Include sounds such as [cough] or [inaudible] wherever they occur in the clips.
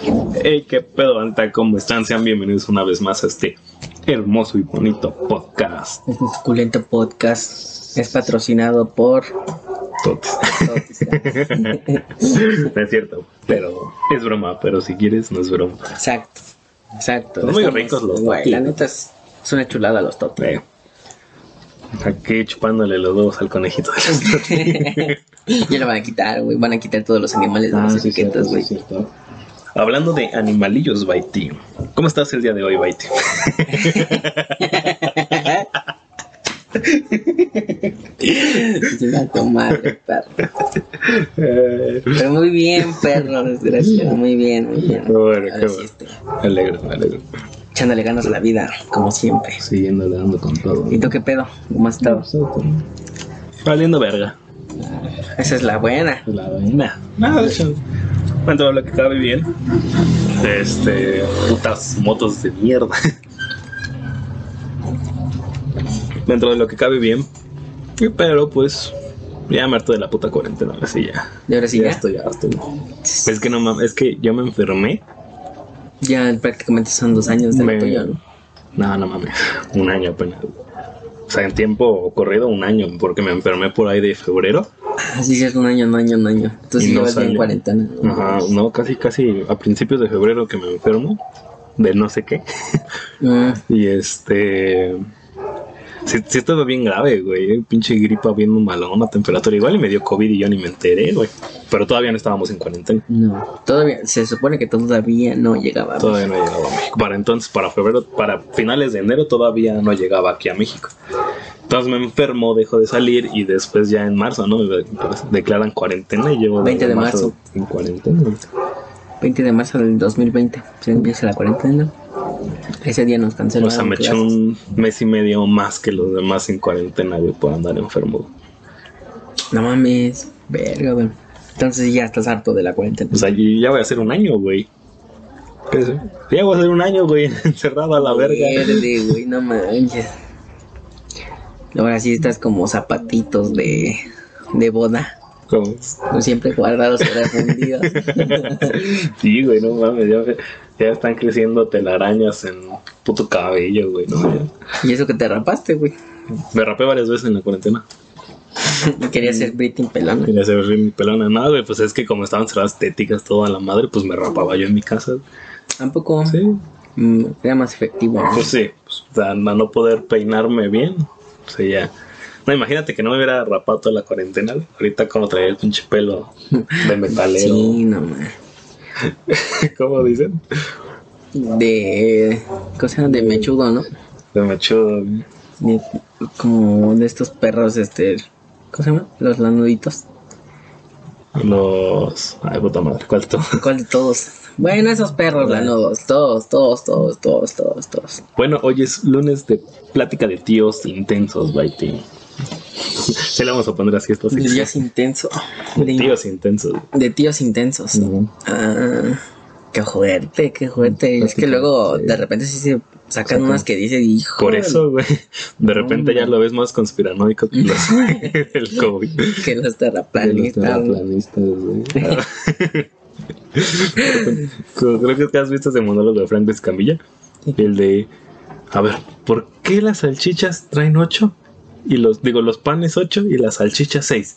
Hey, qué pedo, Anta, ¿cómo están? Sean bienvenidos una vez más a este hermoso y bonito podcast. Este suculento podcast es patrocinado por Totes. [laughs] no es cierto, pero es broma, pero si quieres, no es broma. Exacto, exacto. Son muy Estamos- ricos los totis. La neta es, es una chulada los totes. Eh, Aquí chupándole los huevos al conejito de las [laughs] tortillas. ya lo van a quitar, güey. Van a quitar todos los animales de Ah, las etiquetas, güey. Hablando de animalillos, Baiti. ¿Cómo estás el día de hoy, Baiti? Chinga tu madre, perro. Pero muy bien, perro, desgraciado. Muy bien, muy bien. Bueno, qué bueno. este, me alegro, me alegro. echándole ganas a la vida, como siempre. Siguiendo dando con todo. ¿Y tú qué pedo? ¿Cómo has estado? Valiendo verga. [laughs] Esa es la buena. La vaina. Nada, de hecho. [laughs] Dentro de lo que cabe bien. Este. Putas motos de mierda. Dentro de lo que cabe bien. Y Pero pues. Ya me harto de la puta cuarentena. Así ya. ¿Y ahora sí ya ya? estoy, ya estoy. Es que no mames. Es que yo me enfermé. Ya prácticamente son dos años de Me- tuyo, ¿no? No, no mames. Un año apenas. O sea, en tiempo corrido, un año. Porque me enfermé por ahí de febrero. Así es un año, un año, un año. Entonces Y no en cuarentena. Ajá, no, casi, casi a principios de febrero que me enfermo. De no sé qué. Mm, [laughs] Y este. Sí, sí estaba bien grave, güey. Pinche gripa bien malona, temperatura igual y me dio COVID y yo ni me enteré, güey. Pero todavía no estábamos en cuarentena. no, todavía, se supone que todavía no llegaba. a Todavía no llegaba a México. Para entonces, para febrero, para finales de enero todavía no llegaba aquí a México. Entonces me enfermo, dejo de salir y después ya en marzo, ¿no? Me de- declaran cuarentena y llevo 20 de marzo. en cuarentena. 20 de marzo del 2020, se empieza la cuarentena. Ese día nos O cancelaron. sea, me eché un mes y medio más que los demás en cuarentena, güey, por andar enfermo. No mames, verga, güey. Entonces ya estás harto de la cuarentena. O sea, ya voy a hacer un año, güey. Ya voy a hacer un año, güey, [laughs] encerrado a la verga. Verde, güey, no manches. Ahora sí estás como zapatitos de, de boda. Como siempre guardados refundidos. [laughs] Sí, güey, no mames, ya, ya están creciendo telarañas en puto cabello, güey, no y eso que te rapaste, güey. Me rapé varias veces en la cuarentena. [laughs] Y querías ser Britney pelona. Quería hacer mi pelona. Nada, güey, pues es que como estaban cerradas estéticas toda la madre, pues me rapaba yo en mi casa. Tampoco Sí. mm, era más efectivo. ¿no? Pues sí, pues, o sea, a no poder peinarme bien. O sea, ya. No, imagínate que no me hubiera rapado toda la cuarentena. Ahorita como traía el pinche pelo de [laughs] metalero. Sí, no man. [laughs] ¿Cómo dicen? De. Cosa de mechudo, ¿no? De mechudo. De, como de estos perros, este. ¿Cómo se llama? Los lanuditos. Los. Ay, puta madre, ¿cuál tú? ¿Cuál de todos? Bueno, esos perros lanudos. Todos, todos, todos, todos, todos, todos. Bueno, hoy es lunes de plática de tíos intensos, Baiti. Se le vamos a poner así esto. De tíos intensos. De tíos intensos. de tíos intensos. Ah, qué fuerte, qué fuerte. Es que luego de repente sí se sacan unas que dice, hijo. Por eso, güey. De repente ya lo ves más conspiranoico que los, [laughs] [laughs] el COVID. Que los De los terraplanistas. terraplanistas, güey. [laughs] Creo que te has visto ese monólogo de Frank Escamilla. El de, a ver, ¿por qué las salchichas traen 8? Y los, digo, los panes 8 y las salchichas 6.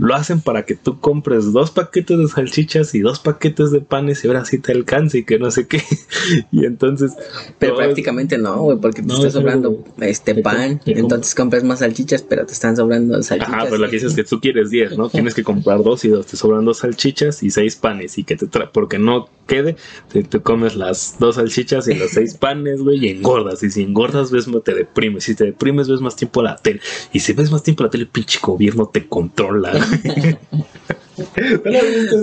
Lo hacen para que tú compres dos paquetes de salchichas y dos paquetes de panes y ahora sí te alcance y que no sé qué. [laughs] Y entonces... Pero es- prácticamente no, güey, porque te No, está es sobrando este te pan. te Entonces compras más salchichas, pero te están sobrando salchichas. Ajá, pero lo que dices es que tú quieres 10, ¿no? [laughs] Tienes que comprar dos y dos, te sobran dos salchichas y seis panes y que te tra porque no quede, te, te comes las dos salchichas y los seis [laughs] panes, güey, y engordas. Y si engordas, ves, te deprimes. Si te deprimes, ves más tiempo la tele. Y si ves más tiempo la tele, pinche gobierno te controla.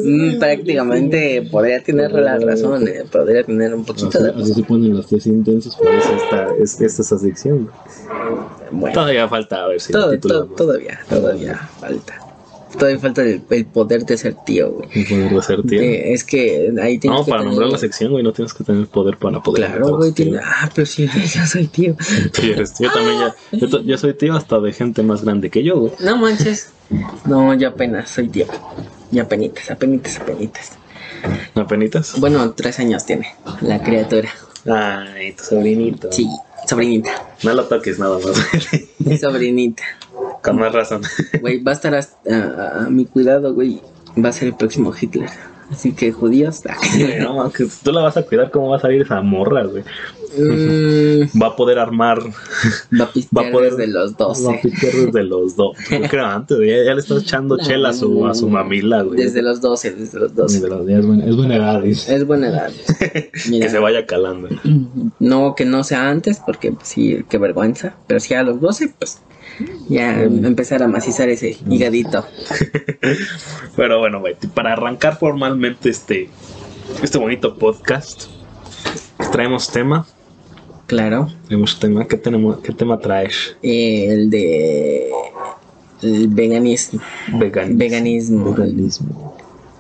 Mm, prácticamente podría tener la razón, eh, podría tener un poquito de razón. se ponen los tres intensos, por eso esta es, esta es adicción. Bueno, Todavía falta a ver si todo, el título todo- todavía, todavía falta. Todavía falta el, el poder de ser tío, güey. no poder ser tío. Es que ahí tienes No, que para tener- nombrar la sección, güey, no tienes que tener poder para poder. Claro, güey, tiene... Ah, pero sí, yo soy tío. [laughs] Sí, eres tío también ya. Yo, yo soy tío hasta de gente más grande que yo, güey. No manches. No, yo apenas soy tío. Ya apenitas, apenitas, apenitas. ¿Apenitas? Bueno, tres años tiene la criatura. Ay, tu sobrinito. Sí, sobrinita. No lo toques nada más. Mi sobrinita. Con más razón. [laughs] Güey, va a estar hasta- a, a mi cuidado, güey. Va a ser el próximo Hitler. Así que judíos. [laughs] No, que tú la vas a cuidar, ¿cómo va a salir esa morra, güey? Mm, Va a poder armar. va a pistear Va a poder. desde los Va a 12. pistear desde los dos. [laughs] Yo creo antes, güey, ya le estás echando No, chela a su, a su mamila, güey. Desde los 12, desde los 12. Desde los días, buena- es buena edad, dice. Es buena edad. Mira, Que se vaya calando. no que no sea antes, porque pues, sí, qué vergüenza. Pero si a los 12, pues ya empezar a macizar ese higadito. [laughs] Pero bueno, güey, para arrancar formalmente este, este bonito podcast, traemos tema. Claro. Tenemos tema. ¿Qué, tenemos, qué tema traes? Eh, el de. El veganismo. Vegan. Veganismo. Veganismo.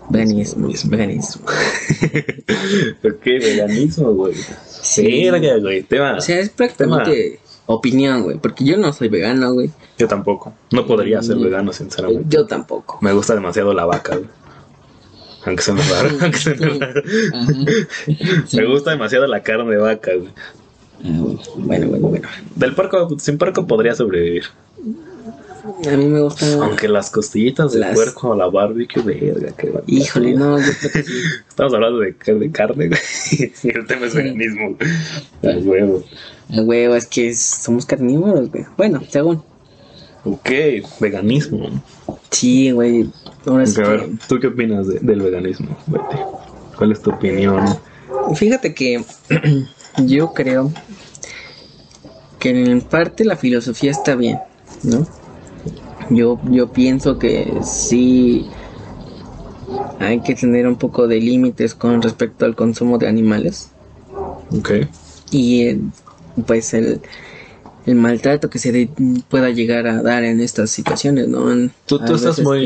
Veganismo. Veganismo. [laughs] ok, veganismo, güey. Sí. Güey. Tema. O sea, es prácticamente opinión, güey. Porque yo no soy vegano, güey. Yo tampoco. No podría ser Mm. vegano, sinceramente. Yo tampoco. Me gusta demasiado la vaca, güey. Aunque suene raro, aunque suene raro. [laughs] Me gusta demasiado la carne de vaca, güey. Bueno, bueno, bueno. Del puerco, sin puerco podría sobrevivir. A mí me gusta. Aunque las costillitas de Las- puerco a la barbecue, verga, barbaridad. Híjole, no, yo creo que sí. Estamos hablando de, de carne, güey. Y [laughs] el tema es veganismo. güey. A huevo. A huevo, es que somos carnívoros, güey. Bueno, según. Ok, veganismo. Sí, güey. Ahora sí a ver, que- ¿tú qué opinas de- del veganismo? ¿Cuál es tu opinión? Fíjate que [clears throat] yo creo que en parte la filosofía está bien, ¿no? Yo, yo pienso que sí hay que tener un poco de límites con respecto al consumo de animales Ok. y eh, pues el, el maltrato que se de- pueda llegar a dar en estas situaciones, ¿no? Tú, tú estás muy...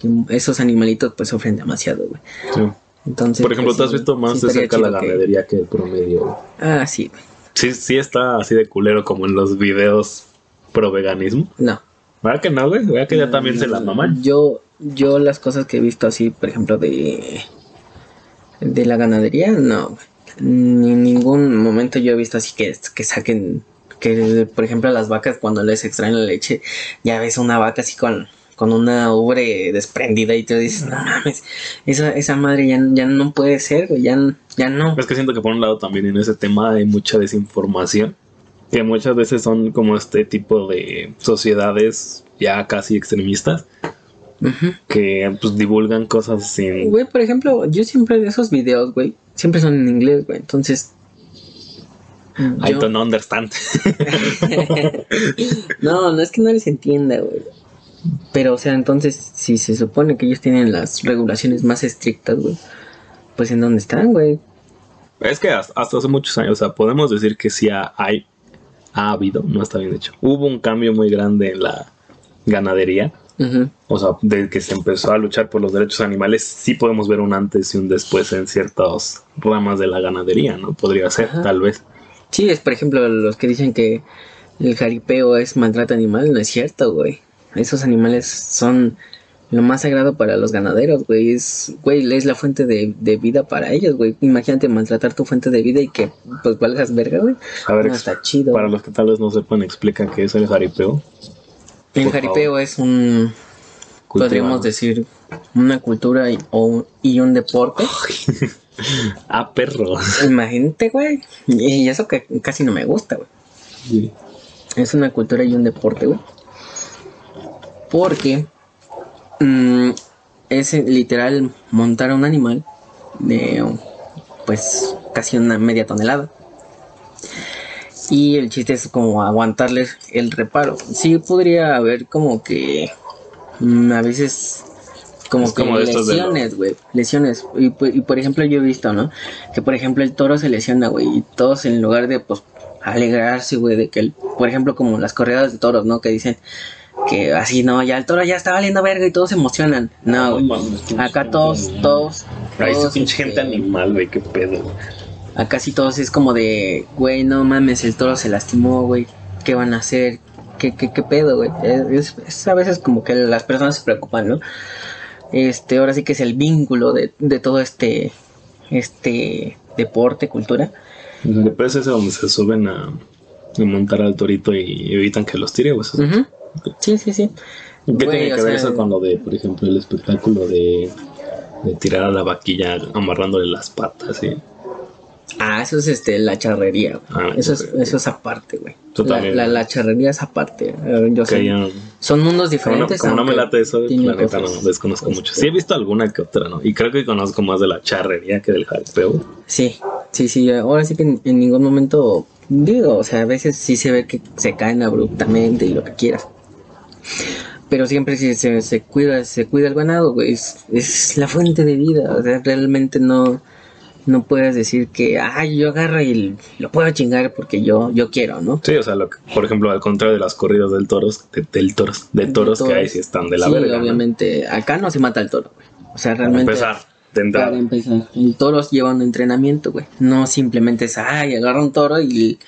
que- que esos animalitos pues sufren demasiado, güey. sí. Entonces, Por ejemplo, pues, ¿tú has visto más sí de cerca la chido que- ganadería que el promedio? Ah, sí. Sí, sí está así de culero como en los videos pro veganismo. No. ¿Verdad que no, güey? ¿Verdad que ya también se la maman? Yo, yo las cosas que he visto así, por ejemplo, de, de la ganadería, no. Ni en ningún momento yo he visto así que, que saquen, que por ejemplo las vacas cuando les extraen la leche, ya ves una vaca así con, con una ubre desprendida y tú dices, no mames, esa, esa madre ya, ya no puede ser, güey, ya, ya no. Es que siento que por un lado también en ese tema hay mucha desinformación. Que muchas veces son como este tipo de sociedades ya casi extremistas que pues divulgan cosas sin... Güey, por ejemplo, yo siempre de esos videos, güey, siempre son en inglés, güey, entonces... I yo- don't understand. [laughs] no, no es que no les entienda, güey. Pero, o sea, entonces, si se supone que ellos tienen las regulaciones más estrictas, güey, pues en dónde están, güey. es que hasta, hasta hace muchos años, o sea, podemos decir que sí ha, hay, ha habido, no está bien dicho. Hubo un cambio muy grande en la ganadería. O sea, desde que se empezó a luchar por los derechos animales, sí podemos ver un antes y un después en ciertas ramas de la ganadería, ¿no? Podría ser, Ajá. tal vez. Sí, es por ejemplo los que dicen que el jaripeo es maltrato animal, no es cierto, güey. Esos animales son lo más sagrado para los ganaderos, güey. Es, güey, es la fuente de, de vida para ellos, güey. Imagínate maltratar tu fuente de vida y que pues valgas verga, güey. A ver, No, está chido. para los que tal vez no sepan, explica qué es el jaripeo. El por jaripeo es un Cultiva. podríamos decir una cultura y, o un- y un deporte. [laughs] Ah, perro. Imagínate, güey. Y eso que casi no me gusta, güey. Es una cultura y un deporte, güey. Porque mm, es eh, literal montar a un animal de pues casi una media tonelada. Y el chiste es como aguantarle el reparo. Sí podría haber como que mm, a veces como Es que como lesiones, güey. Lesiones. Y, y por ejemplo yo he visto, ¿no? Que por ejemplo el toro se lesiona, güey. Y todos en lugar de pues alegrarse, güey, de que el, por ejemplo como las corridas de toros, ¿no? Que dicen que así, no, ya el toro ya está valiendo verga y todos se emocionan. No, güey. Acá todos, todos, esa todos, pinche gente este, animal, güey, qué pedo. Acá sí todos es como de, güey, no mames, el toro se lastimó, güey. ¿Qué van a hacer? ¿Qué, qué, qué pedo, güey? Es, es- es a veces como que las personas se preocupan, ¿no? este, ahora sí que es el vínculo de, de todo este, este deporte, cultura. Después es donde se suben a, a montar al torito y evitan que los tire. Ujú. Sí, sí, sí. ¿Qué Güey, tiene que ver sea, eso con lo de, por ejemplo, el espectáculo de, de tirar a la vaquilla amarrándole las patas? Y, Ah, eso es este, la charrería. Ah, eso, es, eso es aparte, güey. La, la, la charrería es aparte. Yo sé. Son mundos como no, diferentes. como no me late eso, la neta no desconozco mucho. Sí he visto alguna que otra, ¿no? Y creo que conozco más de la charrería que del jaripeo. Sí, sí, sí. Ahora sí que en, en ningún momento digo, o sea, a veces sí se ve que se caen abruptamente y lo que quieras. Pero siempre sí se, se cuida, se cuida el ganado, güey. Es, es la fuente de vida. O sea, realmente no, no puedes decir que, ay, yo agarro y lo puedo chingar porque yo, yo quiero, ¿no? Sí, o sea, lo que, por ejemplo, al contrario de las corridas del toros, de, del toros, de toros que toros. hay si están de la sí, verga. ¿no? obviamente. Acá no se mata el toro, güey. O sea, Para realmente. empezar, entrada. Para empezar, el toro lleva un entrenamiento, güey. No simplemente es, ay, agarro un toro y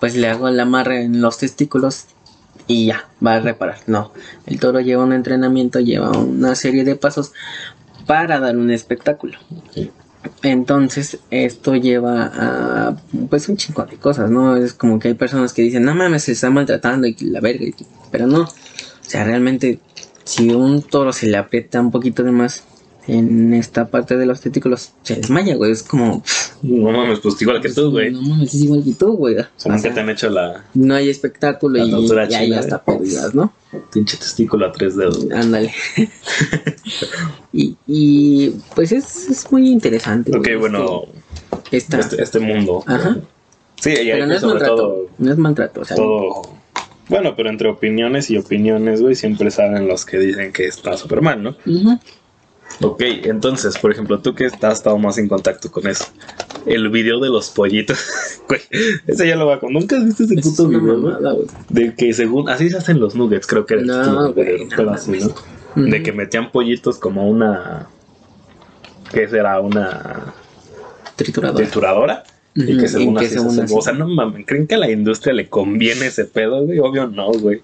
pues le hago el amarre en los testículos y ya, va a reparar. No, el toro lleva un entrenamiento, lleva una serie de pasos para dar un espectáculo. Sí. Entonces, esto lleva a pues un chingo de cosas, ¿no? Es como que hay personas que dicen, no mames, se está maltratando y la verga, pero no. O sea, realmente, si un toro se le aprieta un poquito de más en esta parte de los testículos, se desmaya, güey. Es como, No mames, pues igual que tú, güey. no mames, es igual que tú, güey. O sea, te han hecho la no hay espectáculo La y, tortura y ahí china, hasta pérdidas, ¿no? pinche testículo a tres dedos. Ándale. [laughs] y, y pues es, es muy interesante. Ok, güey, bueno, Esta, este, este mundo. Ajá. Sí, y hay pero no que es sobre maltrato. todo, No es maltrato, o sea, todo. Bueno, pero entre opiniones y opiniones, güey, siempre salen los que dicen que está súper mal, ¿no? Ok, entonces, por ejemplo, tú que has estado más en contacto con eso. El video de los pollitos. [laughs] Güey, ese ya lo va con. ¿Nunca has visto ese es puto video? mamada. De que según. Así se hacen los nuggets, creo que era el No, güey, no así, ¿no? De que metían pollitos como una. ¿Qué será? Una Triturador. trituradora. Y que según y que así según se hacen. así. O sea, no mames, ¿creen que a la industria le conviene ese pedo, güey? Obvio no, güey.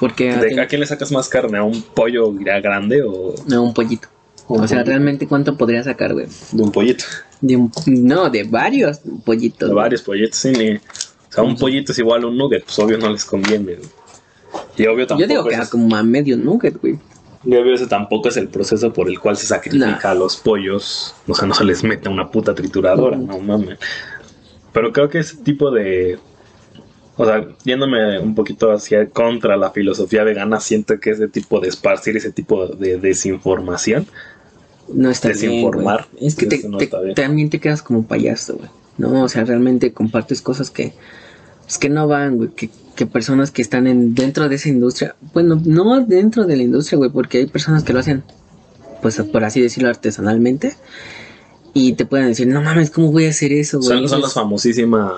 Porque a, ¿De ¿A quién le sacas más carne? ¿A un pollo ya grande o no, un pollito. O sea, realmente cuánto podría sacar, güey. de un pollito? De un, no, de varios pollitos. De varios pollitos, sí. ni- O sea, un pollito es igual a un nugget, pues obvio no les conviene. güey. Y obvio tampoco. Yo digo que a es- como a medio nugget, güey. y obvio ese tampoco es el proceso por el cual se sacrifica Nah. a los pollos. O sea, no se les mete una puta trituradora, Ujú. no mames. Pero creo que ese tipo de. O sea, yéndome un poquito hacia contra la filosofía vegana, siento que ese tipo de esparcir ese tipo de desinformación No está bien. Desinformar. güey. Es que te, Eso no te- bien. también te quedas como payaso, güey. No, o sea, realmente compartes cosas que. Es que no van, güey. Que, que personas que están en, dentro de esa industria. Bueno, no dentro de la industria, güey. Porque hay personas que lo hacen, pues por así decirlo, artesanalmente. Y te pueden decir, no mames, ¿cómo voy a hacer eso, güey? son, son las famosísimas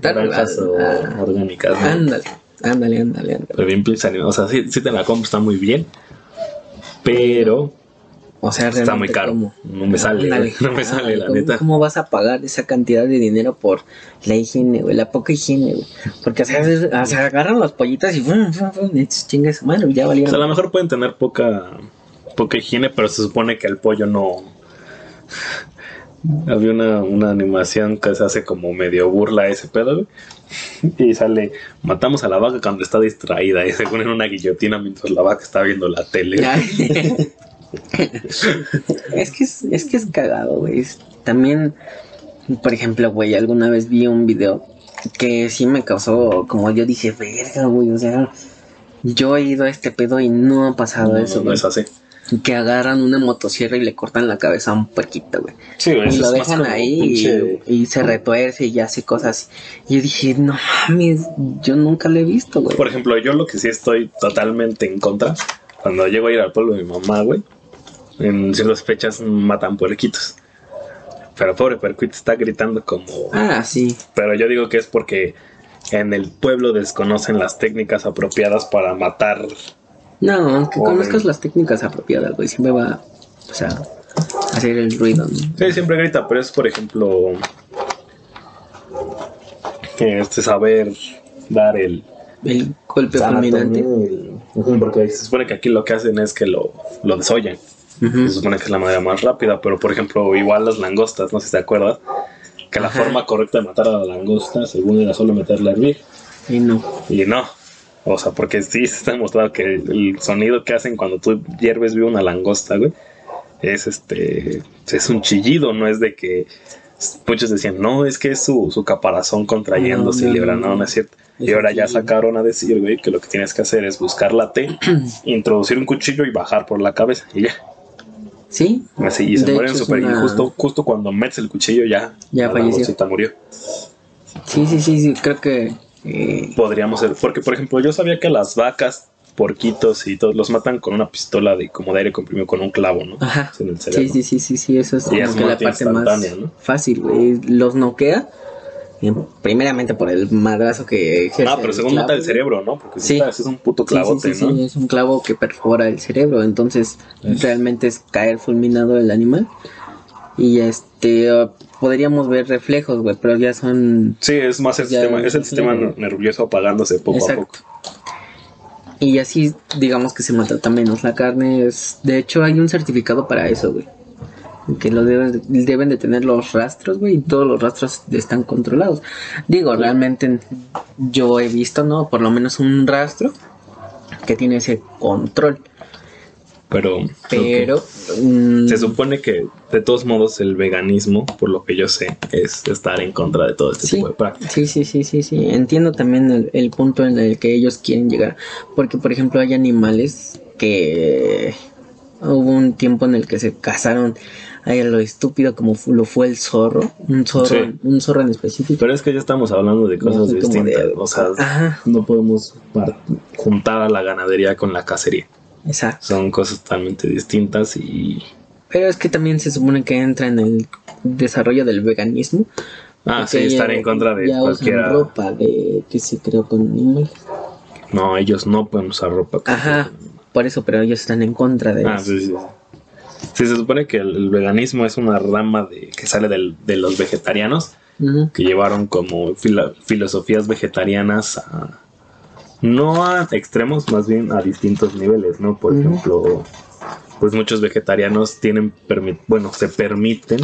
granjas orgánicas. ¿no? Ándale, ándale, ándale, ándale. Pero bien animal. O sea, sí, sí te la compro, está muy bien. Pero O sea, está muy caro. ¿cómo? No me sale, [laughs] no me sale, la ¿cómo- neta. ¿Cómo vas a pagar esa cantidad de dinero por la higiene, güey? La poca higiene, güey. Porque, o sea, es- o sea, agarran los pollitos y ¡fum, fum, fum! y chingue su madre, ya O valieron. sea, a lo mejor pueden tener poca, poca higiene, pero se supone que el pollo no. [laughs] Había una, una animación que se hace como medio burla a ese pedo, güey. Y sale, matamos a la vaca cuando está distraída y se ponen una guillotina mientras la vaca está viendo la tele. [laughs] [laughs] Es que es, es que es cagado, güey. También, por ejemplo, güey, alguna vez vi un video que sí me causó, como yo dije, verga, güey, o sea, yo he ido a este pedo y no ha pasado No, eso, no, no es así. Que agarran una motosierra y le cortan la cabeza a un puerquito, güey. Sí, güey, Y eso lo es dejan ahí y, y se retuerce y hace cosas. Y yo dije, no mames, yo nunca lo he visto, güey. Por ejemplo, yo lo que sí estoy totalmente en contra, cuando llego a ir al pueblo de mi mamá, güey, en ciertas fechas matan puerquitos. Pero pobre puerquito está gritando como... Ah, sí. Pero yo digo que es porque en el pueblo desconocen las técnicas apropiadas para matar. No, aunque conozcas las técnicas apropiadas, güey, siempre va, o sea, a hacer el ruido, ¿no? Sí, siempre grita, pero es por ejemplo... Este saber dar el... El golpe fulminante. Porque se supone que aquí lo que hacen es que lo, lo desollan. Se supone que es la manera más rápida, pero por ejemplo, igual las langostas, no sé si te acuerdas, que la Ajá. forma correcta de matar a la langosta, según era solo meterla a hervir. Y no. Y no. O sea, porque sí se está demostrado que el, el sonido que hacen cuando tú hierves vivo una langosta, güey, es este. Es un chillido, no es de que. Muchos decían, no, es que es su, su caparazón contrayéndose No, y libra. no, No, es cierto. Es Y ahora ya sacaron a decir, güey, que lo que tienes que hacer es buscar la T, [clears throat] introducir un cuchillo y bajar por la cabeza. Y ya. ¿Sí? Así, y se De mueren súper. una- Y justo, justo cuando metes el cuchillo, ya. Ya la falleció. murió. Sí, sí, sí, sí. Creo que. eh, podríamos ser. Porque, por ejemplo, yo sabía que las vacas, porquitos y todos los matan con una pistola de como de aire comprimido con un clavo, ¿no? Ajá. En el cerebro. Sí, sí, sí, sí, sí, eso es Y como es que la parte más fácil, güey. Los noquea, primeramente por el madrazo que ejerce Ah, pero según mata el cerebro, ¿no? Porque Sí. es un puto sí, clavote, sí, sí, ¿no? es un clavo que perfora el cerebro, entonces realmente es caer fulminado el animal. Y este, uh, podríamos ver reflejos, güey, pero ya son... Sí, es más el sistema, es el sistema nervioso apagándose poco a poco. Y así, digamos que se maltrata menos la carne. Es, de hecho, hay un certificado para eso, güey. Que lo deben, deben de tener los rastros, güey, y todos los rastros están controlados. Digo, realmente yo he visto, ¿no? Por lo menos un rastro que tiene ese control. Pero, Pero... mm, se supone que de todos modos el veganismo, por lo que yo sé, es estar en contra de todo este Sí, tipo de prácticas. sí, sí, sí, sí, sí. Entiendo también el, el punto en el que ellos quieren llegar. Porque, por ejemplo, hay animales que hubo un tiempo en el que se cazaron a lo estúpido como lo fue el zorro. Un zorro, Sí. un zorro en específico. Pero es que ya estamos hablando de cosas distintas. de- o sea, Ajá, no podemos juntar a la ganadería con la cacería. exacto. Son cosas totalmente distintas y... Pero es que también se supone que entra en el desarrollo del veganismo. Ah, sí, estar en contra de ya cualquiera... usan ropa de que se creó con animales. No, ellos no pueden usar ropa. con- Ajá, por eso, pero ellos están en contra de Ah, eso. sí, sí. Sí. Se supone que el, el veganismo es una rama de, que sale del- de los vegetarianos que llevaron como filosofías vegetarianas a... No a extremos, más bien a distintos niveles, ¿no? Por ejemplo, pues muchos vegetarianos tienen, bueno, se permiten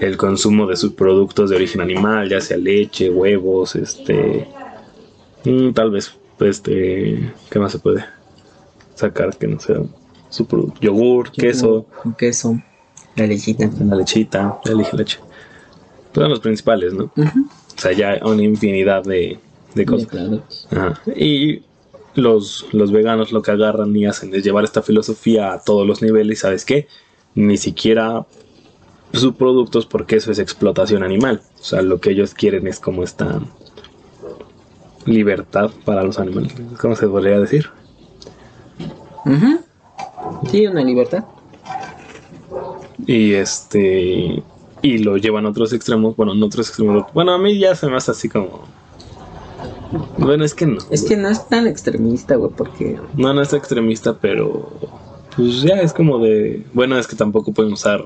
el consumo de sus productos de origen animal, ya sea leche, huevos, este... mm, tal vez, este... ¿Qué más se puede sacar que no sea su producto? Yogur, queso, Queso, la lechita. la lechita, la leche, leche. Pues son los principales, ¿no? O sea, ya una infinidad de, de cosas. Ajá. Y los, los veganos lo que agarran y hacen es llevar esta filosofía a todos los niveles. ¿Y sabes qué? Ni siquiera sus productos, porque eso es explotación animal. O sea, lo que ellos quieren es como esta libertad para los animales. ¿Cómo se podría decir? Ujú. Sí, una libertad. Y este. Y lo llevan a otros extremos. Bueno, en otros extremos. Bueno, a mí ya se me hace así como. Bueno, es que no. Es que no es tan extremista, güey, porque... No, no es extremista, pero pues ya es como de, bueno, es que tampoco pueden usar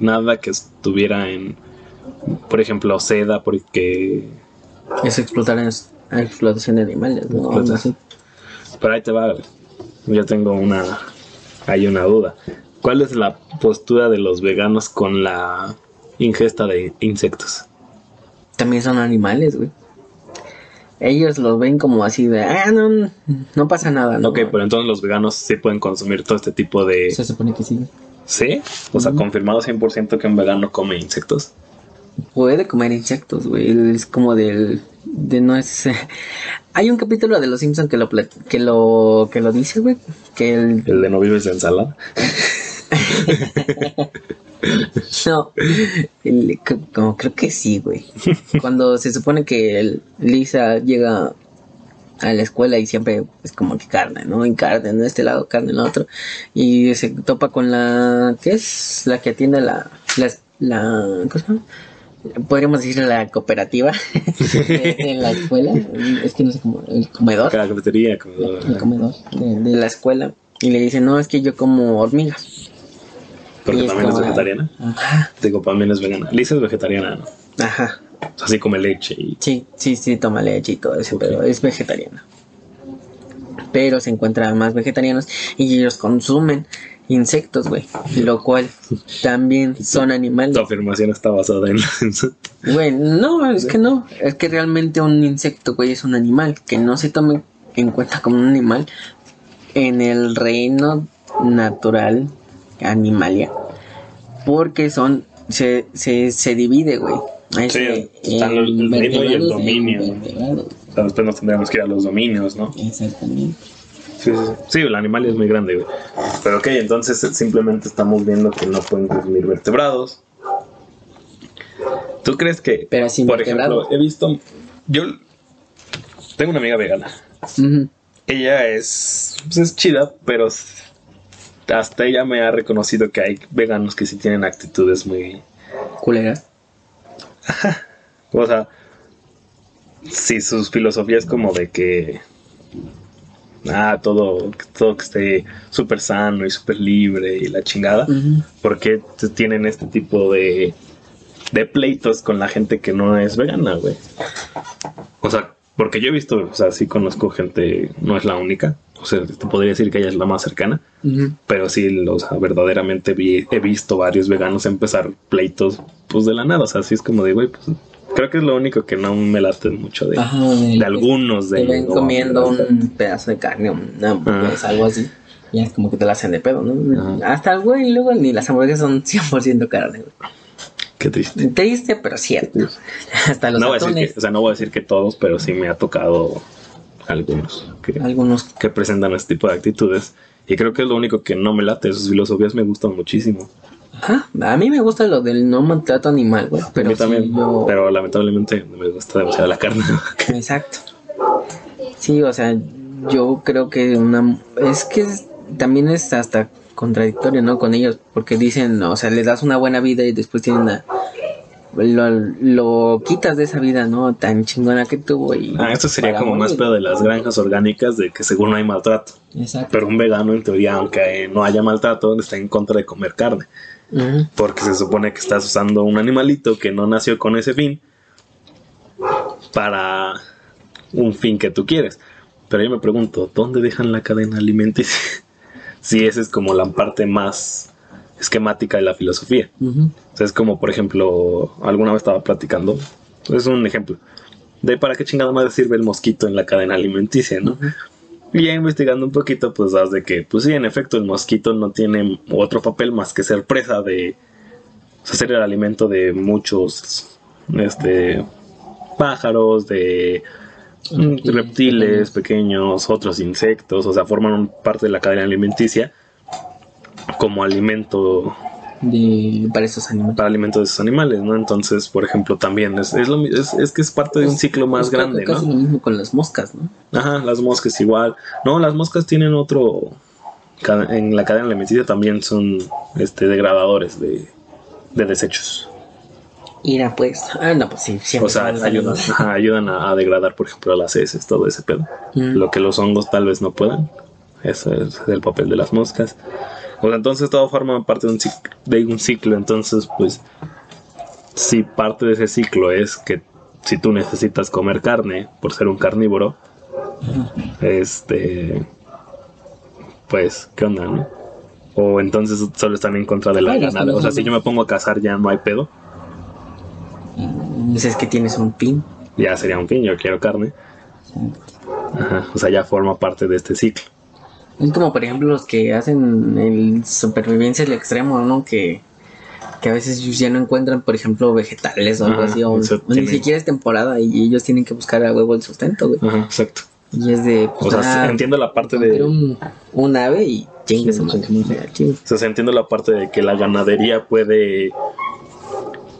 nada que estuviera en, por ejemplo, seda, porque, Es explotar en explotación de animales, ¿no? Pero ahí te va, yo tengo una, hay una duda. ¿Cuál es la postura de los veganos con la ingesta de insectos? También son animales, güey. Ellos los ven como así de, ah, no, no pasa nada, ¿no? Ok, pero entonces los veganos sí pueden consumir todo este tipo de... Se supone que sí. ¿Sí? O sea, Ujú. confirmado 100% que un vegano come insectos. Puede comer insectos, güey. Es como del. De no es. [laughs] Hay un capítulo de Los Simpsons que lo, que lo que lo dice, güey. Que el. El de no vives de ensalada. [laughs] No. el- como creo que sí, güey. Cuando se supone que el- Lisa llega a la escuela y siempre es como que carne, ¿no? En carne, en este lado, carne en el otro. Y se topa con la. ¿Qué es? La que atiende la. La. la ¿Cómo se llama? Podríamos decir la cooperativa [laughs] en la escuela. Es que no sé cómo. El comedor. La cafetería, comedor. El comedor de, de la escuela. Y le dice, no, es que yo como hormigas. Porque Y también es como- vegetariana. Ajá. Digo, también es vegana. Lisa es vegetariana, ¿no? O Ajá. sea, sí come leche y... Sí, sí, sí, toma leche y todo eso, pero es vegetariana. Pero se encuentran más vegetarianos y ellos consumen insectos, güey. Lo cual también son animales. Tu afirmación está basada en... Güey, no, es que no. Es que realmente un insecto, güey, es un animal. Que no se tome en cuenta como un animal en el reino natural animalia. Porque son. Se, se, se divide, güey. Sí, están el- el reino y el dominio. O sea, después nos tendríamos que ir a los dominios, ¿no? Exactamente. Sí, sí, sí. El animal es muy grande, güey. Pero ok, entonces eh, simplemente estamos viendo que no pueden consumir vertebrados. ¿Tú crees que, Pero sin por vertebrados. ejemplo, he visto... Yo tengo una amiga vegana. Ella es, pues es chida, pero hasta ella me ha reconocido que hay veganos que sí tienen actitudes muy... Culera. O sea, sí, sus filosofías como de que... Ah, todo, todo que esté súper sano y súper libre y la chingada. Ujú. ¿Por qué tienen este tipo de, de pleitos con la gente que no es vegana, güey? O sea, porque yo he visto, o sea, sí conozco gente, no es la única. O sea, te podría decir que ella es la más cercana. Pero sí, o sea, verdaderamente vi- he visto varios veganos empezar pleitos, pues de la nada. O sea, sí es como de, güey, pues creo que es lo único que no me late mucho de, Ajá, de, de algunos de Te ven no, comiendo un pedazo de carne, una hamburguesa, algo así. Y es como que te la hacen de pedo, ¿no? Ajá. Hasta el güey, luego ni las hamburguesas son 100% carne, güey. Qué triste. Triste, pero cierto. [laughs] Hasta los No voy, a decir que, o sea, no voy a decir que todos, pero sí me ha tocado algunos que, Algunos. que presentan este tipo de actitudes. Y creo que es lo único que no me late. Sus filosofías me gustan muchísimo. Ajá. A mí me gusta lo del no maltrato animal, güey. Pero a mí sí también. yo- Pero lamentablemente me gusta demasiado la carne. [laughs] Exacto. Sí, o sea, yo creo que una... Es que también es hasta contradictorio, ¿no? Con ellos, porque dicen, o sea, les das una buena vida y después tienen a... Lo, lo quitas de esa vida, ¿no? Tan chingona que tuvo y... ah, esto sería como más pedo de las granjas orgánicas de que según no hay maltrato. Exacto. Pero un vegano, en teoría, aunque no haya maltrato, está en contra de comer carne. Porque se supone que estás usando un animalito que no nació con ese fin para un fin que tú quieres. Pero yo me pregunto, ¿dónde dejan la cadena alimenticia? [laughs] si esa es como la parte más esquemática de la filosofía. O sea, es como, por ejemplo, alguna vez estaba platicando, es un ejemplo, de para qué chingada más sirve el mosquito en la cadena alimenticia, ¿no? Y ya investigando un poquito, pues das de que, pues sí, en efecto, el mosquito no tiene otro papel más que ser presa de, o sea, ser el alimento de muchos, este, pájaros, de mm, Reptiles, pequeños, otros insectos, o sea, forman parte de la cadena alimenticia como alimento De, para esos animales. para alimento de esos animales, ¿no? Entonces, por ejemplo, también es, es, lo es, es que es parte de un ciclo más grande, Casi ¿no? lo mismo con las moscas, ¿no? Ajá, las moscas igual. No, las moscas tienen otro... En la cadena alimenticia también son este, degradadores de, de desechos. Mira, pues. Ah, no, pues sí, siempre. O sea, ayudan, ajá, ayudan a, a degradar, por ejemplo, a las heces, todo ese pedo. Mm. Lo que los hongos tal vez no puedan. Eso es el papel de las moscas. O sea, entonces todo forma parte de un, cic- de un ciclo. Entonces, pues, si parte de ese ciclo es que si tú necesitas comer carne por ser un carnívoro, este, pues, ¿qué onda, no? O entonces solo están en contra de la ganada. O sea, si yo me pongo a cazar ya no hay pedo. Pues es que tienes un pin. Ya sería un fin, yo quiero carne. Ajá, o sea, ya forma parte de este ciclo. Es como, por ejemplo, los que hacen el supervivencia al extremo, ¿no? Que, que a veces ya no encuentran, por ejemplo, vegetales o algo Ajá, así, o, o ni siquiera es temporada y ellos tienen que buscar a huevo el sustento, güey. Ajá, exacto. Y es de. O pues, sea, ah, entiendo la parte de. Un, un ave y chingue su madre. O sea, entiendo la parte de que la ganadería puede.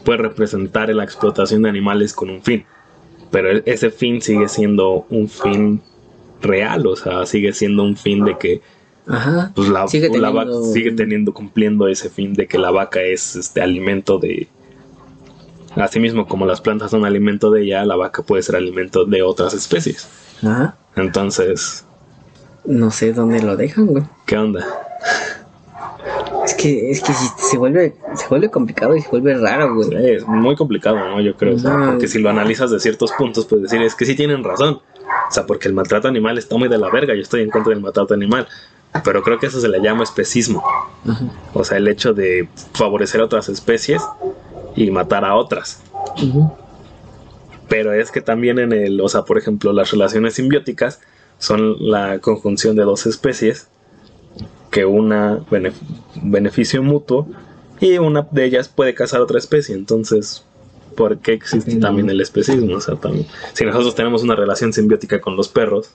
puede representar la explotación de animales con un fin. Pero e- ese fin sigue siendo un fin real. O sea, sigue siendo un fin de que Ajá. pues la, Sigue la vaca teniendo- sigue teniendo, cumpliendo ese fin de que la vaca es este alimento de. Asimismo, como las plantas son alimento de ella, la vaca puede ser alimento de otras especies. Ajá. Entonces, No sé dónde lo dejan, güey. ¿qué onda? Es que, es que si se vuelve, se vuelve complicado y se vuelve raro, güey. Es muy complicado, ¿no? Yo creo, o sea, porque si lo analizas de ciertos puntos, puedes decir, es que sí tienen razón. O sea, porque el maltrato animal está muy de la verga, yo estoy en contra del maltrato animal. Pero creo que eso se le llama especismo. O sea, el hecho de favorecer a otras especies y matar a otras. Pero es que también en el, o sea, por ejemplo, las relaciones simbióticas son la conjunción de dos especies que una bene- beneficio mutuo y una de ellas puede cazar otra especie. Entonces, ¿por qué existe también el especismo? O sea, también, si nosotros tenemos una relación simbiótica con los perros,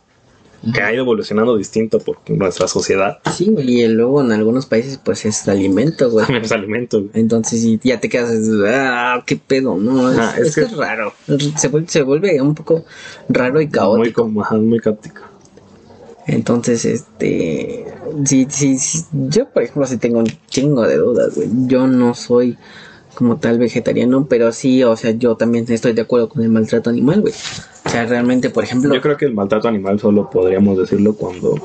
que ha ido evolucionando distinto por nuestra sociedad, Sí, güey, y luego en algunos países pues es alimento, güey. también [laughs] es alimento. güey. Entonces ya te quedas, ah, qué pedo, ¿no? Es, Ah, es es que es raro. Se vuelve, se vuelve un poco raro y Muy, caótico. como- ajá, muy caótico. Entonces, este, sí, sí, sí, yo por ejemplo sí tengo un chingo de dudas, güey. Yo no soy como tal vegetariano, pero sí, o sea, yo también estoy de acuerdo con el maltrato animal, güey. O sea, realmente, por ejemplo, Yo creo que el maltrato animal solo podríamos decirlo cuando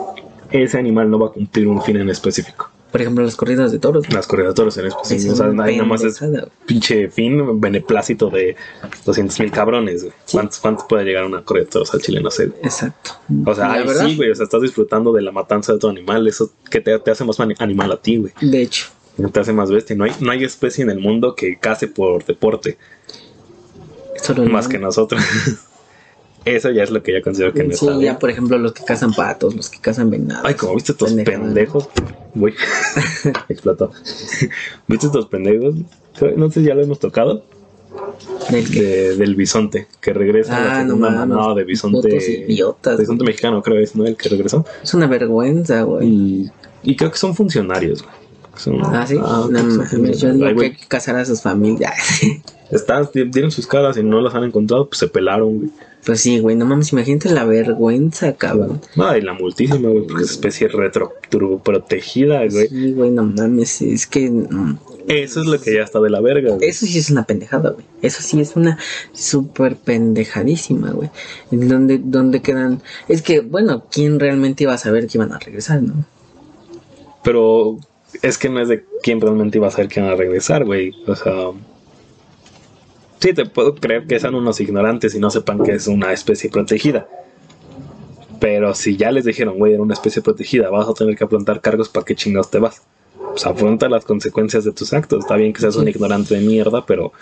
ese animal no va a cumplir un fin en específico. por ejemplo, las corridas de toros. Las corridas de toros en específico. es O sea, ahí nada más es pinche fin beneplácito de 200 mil cabrones. güey. ¿Cuántos, ¿Cuántos puede llegar una corrida de toros al chile? No sé. Exacto. O sea, ahí sí, güey. O sea, estás disfrutando de la matanza de tu animal. Eso que te, te hace más animal a ti, güey. De hecho, Te hace más bestia. No hay, no hay especie en el mundo que case por deporte solo más que nosotros. [laughs] Eso ya es lo que yo considero que no Sí, está ya por ejemplo los que cazan patos, los que cazan venados. Ay, como viste estos pendejos. Güey, [laughs] explotó. [laughs] ¿Viste estos pendejos? No sé si ya lo hemos tocado. Del que- De- del bisonte, que regresa Ah, la no segunda manada de bisonte. idiotas, bisonte mexicano, creo es, ¿no? El que regresó. Es una vergüenza, güey. Y, y creo que son funcionarios, güey. Ah, sí. ah, no, mames, yo funcionarios. digo Ay, que casar a sus familias. [laughs] están, tienen sus caras y no las han encontrado, pues se pelaron, güey. pues sí, güey, no mames, imagínate la vergüenza, cabrón. No, y la multísima, güey, porque es especie retro protegida, güey. Sí, güey, no mames, es que mm, Eso es lo que ya está de la verga, güey. eso sí es una pendejada, güey. Eso sí es una súper pendejadísima, güey. En donde, donde quedan. Es que, bueno, ¿quién realmente iba a saber que iban a regresar, no? Pero es que no es de quién realmente iba a ser quien va a regresar, güey. O sea. Sí, te puedo creer que sean unos ignorantes y no sepan que es una especie protegida. Pero si ya les dijeron, güey, era una especie protegida, vas a tener que afrontar cargos para qué chingados te vas. Pues afronta las consecuencias de tus actos. Está bien que seas un ignorante de mierda, pero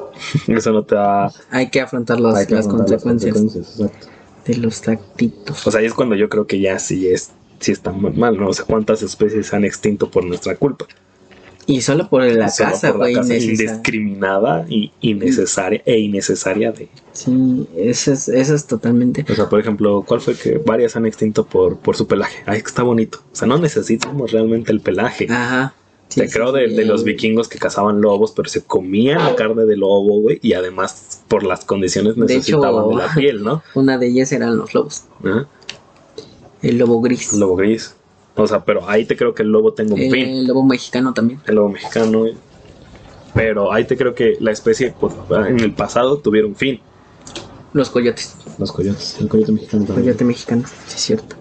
[laughs] eso no te da. Hay que afrontar las, hay que las afrontar las consecuencias consecuencias, de los tactitos. O sea, ahí es cuando yo creo que ya sí es, sí está muy mal, ¿no? O sea, cuántas especies se han extinto por nuestra culpa. Y solo por la Solo casa, por la güey, innecesaria. indiscriminada y innecesaria e innecesaria de. Sí, eso es, eso es totalmente. O sea, por ejemplo, ¿cuál fue que varias han extinto por, por su pelaje? Ay, que está bonito. O sea, no necesitamos realmente el pelaje. Ajá. Sí, Te sí, creo de, los vikingos que cazaban lobos, pero se comían la carne de lobo, güey, y además por las condiciones De hecho- necesitaban de la piel, ¿no? [laughs] Una de ellas eran los lobos. Ajá. El lobo gris. Lobo gris. O sea, pero ahí te creo que el lobo tenga un fin. el lobo mexicano también. el lobo mexicano. Pero ahí te creo que la especie pues, en el pasado tuvieron fin. Los coyotes. Los coyotes, el coyote mexicano Coyote mexicano, sí es cierto.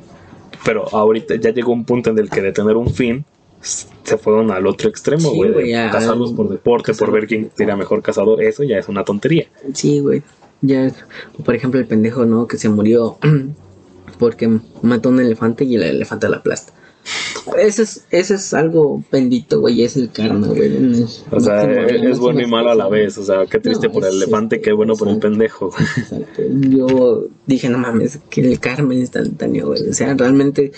Pero ahorita ya llegó un punto en el que de tener un fin se fueron al otro extremo, Sí, güey. ya, cazarlos por deporte, por ver quién sería mejor cazador. Eso ya es una tontería. Sí, güey. Ya, por ejemplo, el pendejo, ¿no? Que se murió [clears throat] porque mató a un elefante y el elefante la aplasta. Eso es, eso es algo bendito, güey. Es el karma, güey. O sea, es, no, es bueno y malo a la vez. O sea, qué triste No, por el elefante, este, qué bueno por el pendejo. Exacto. Yo dije, no mames, que el karma es instantáneo, güey. O sea, realmente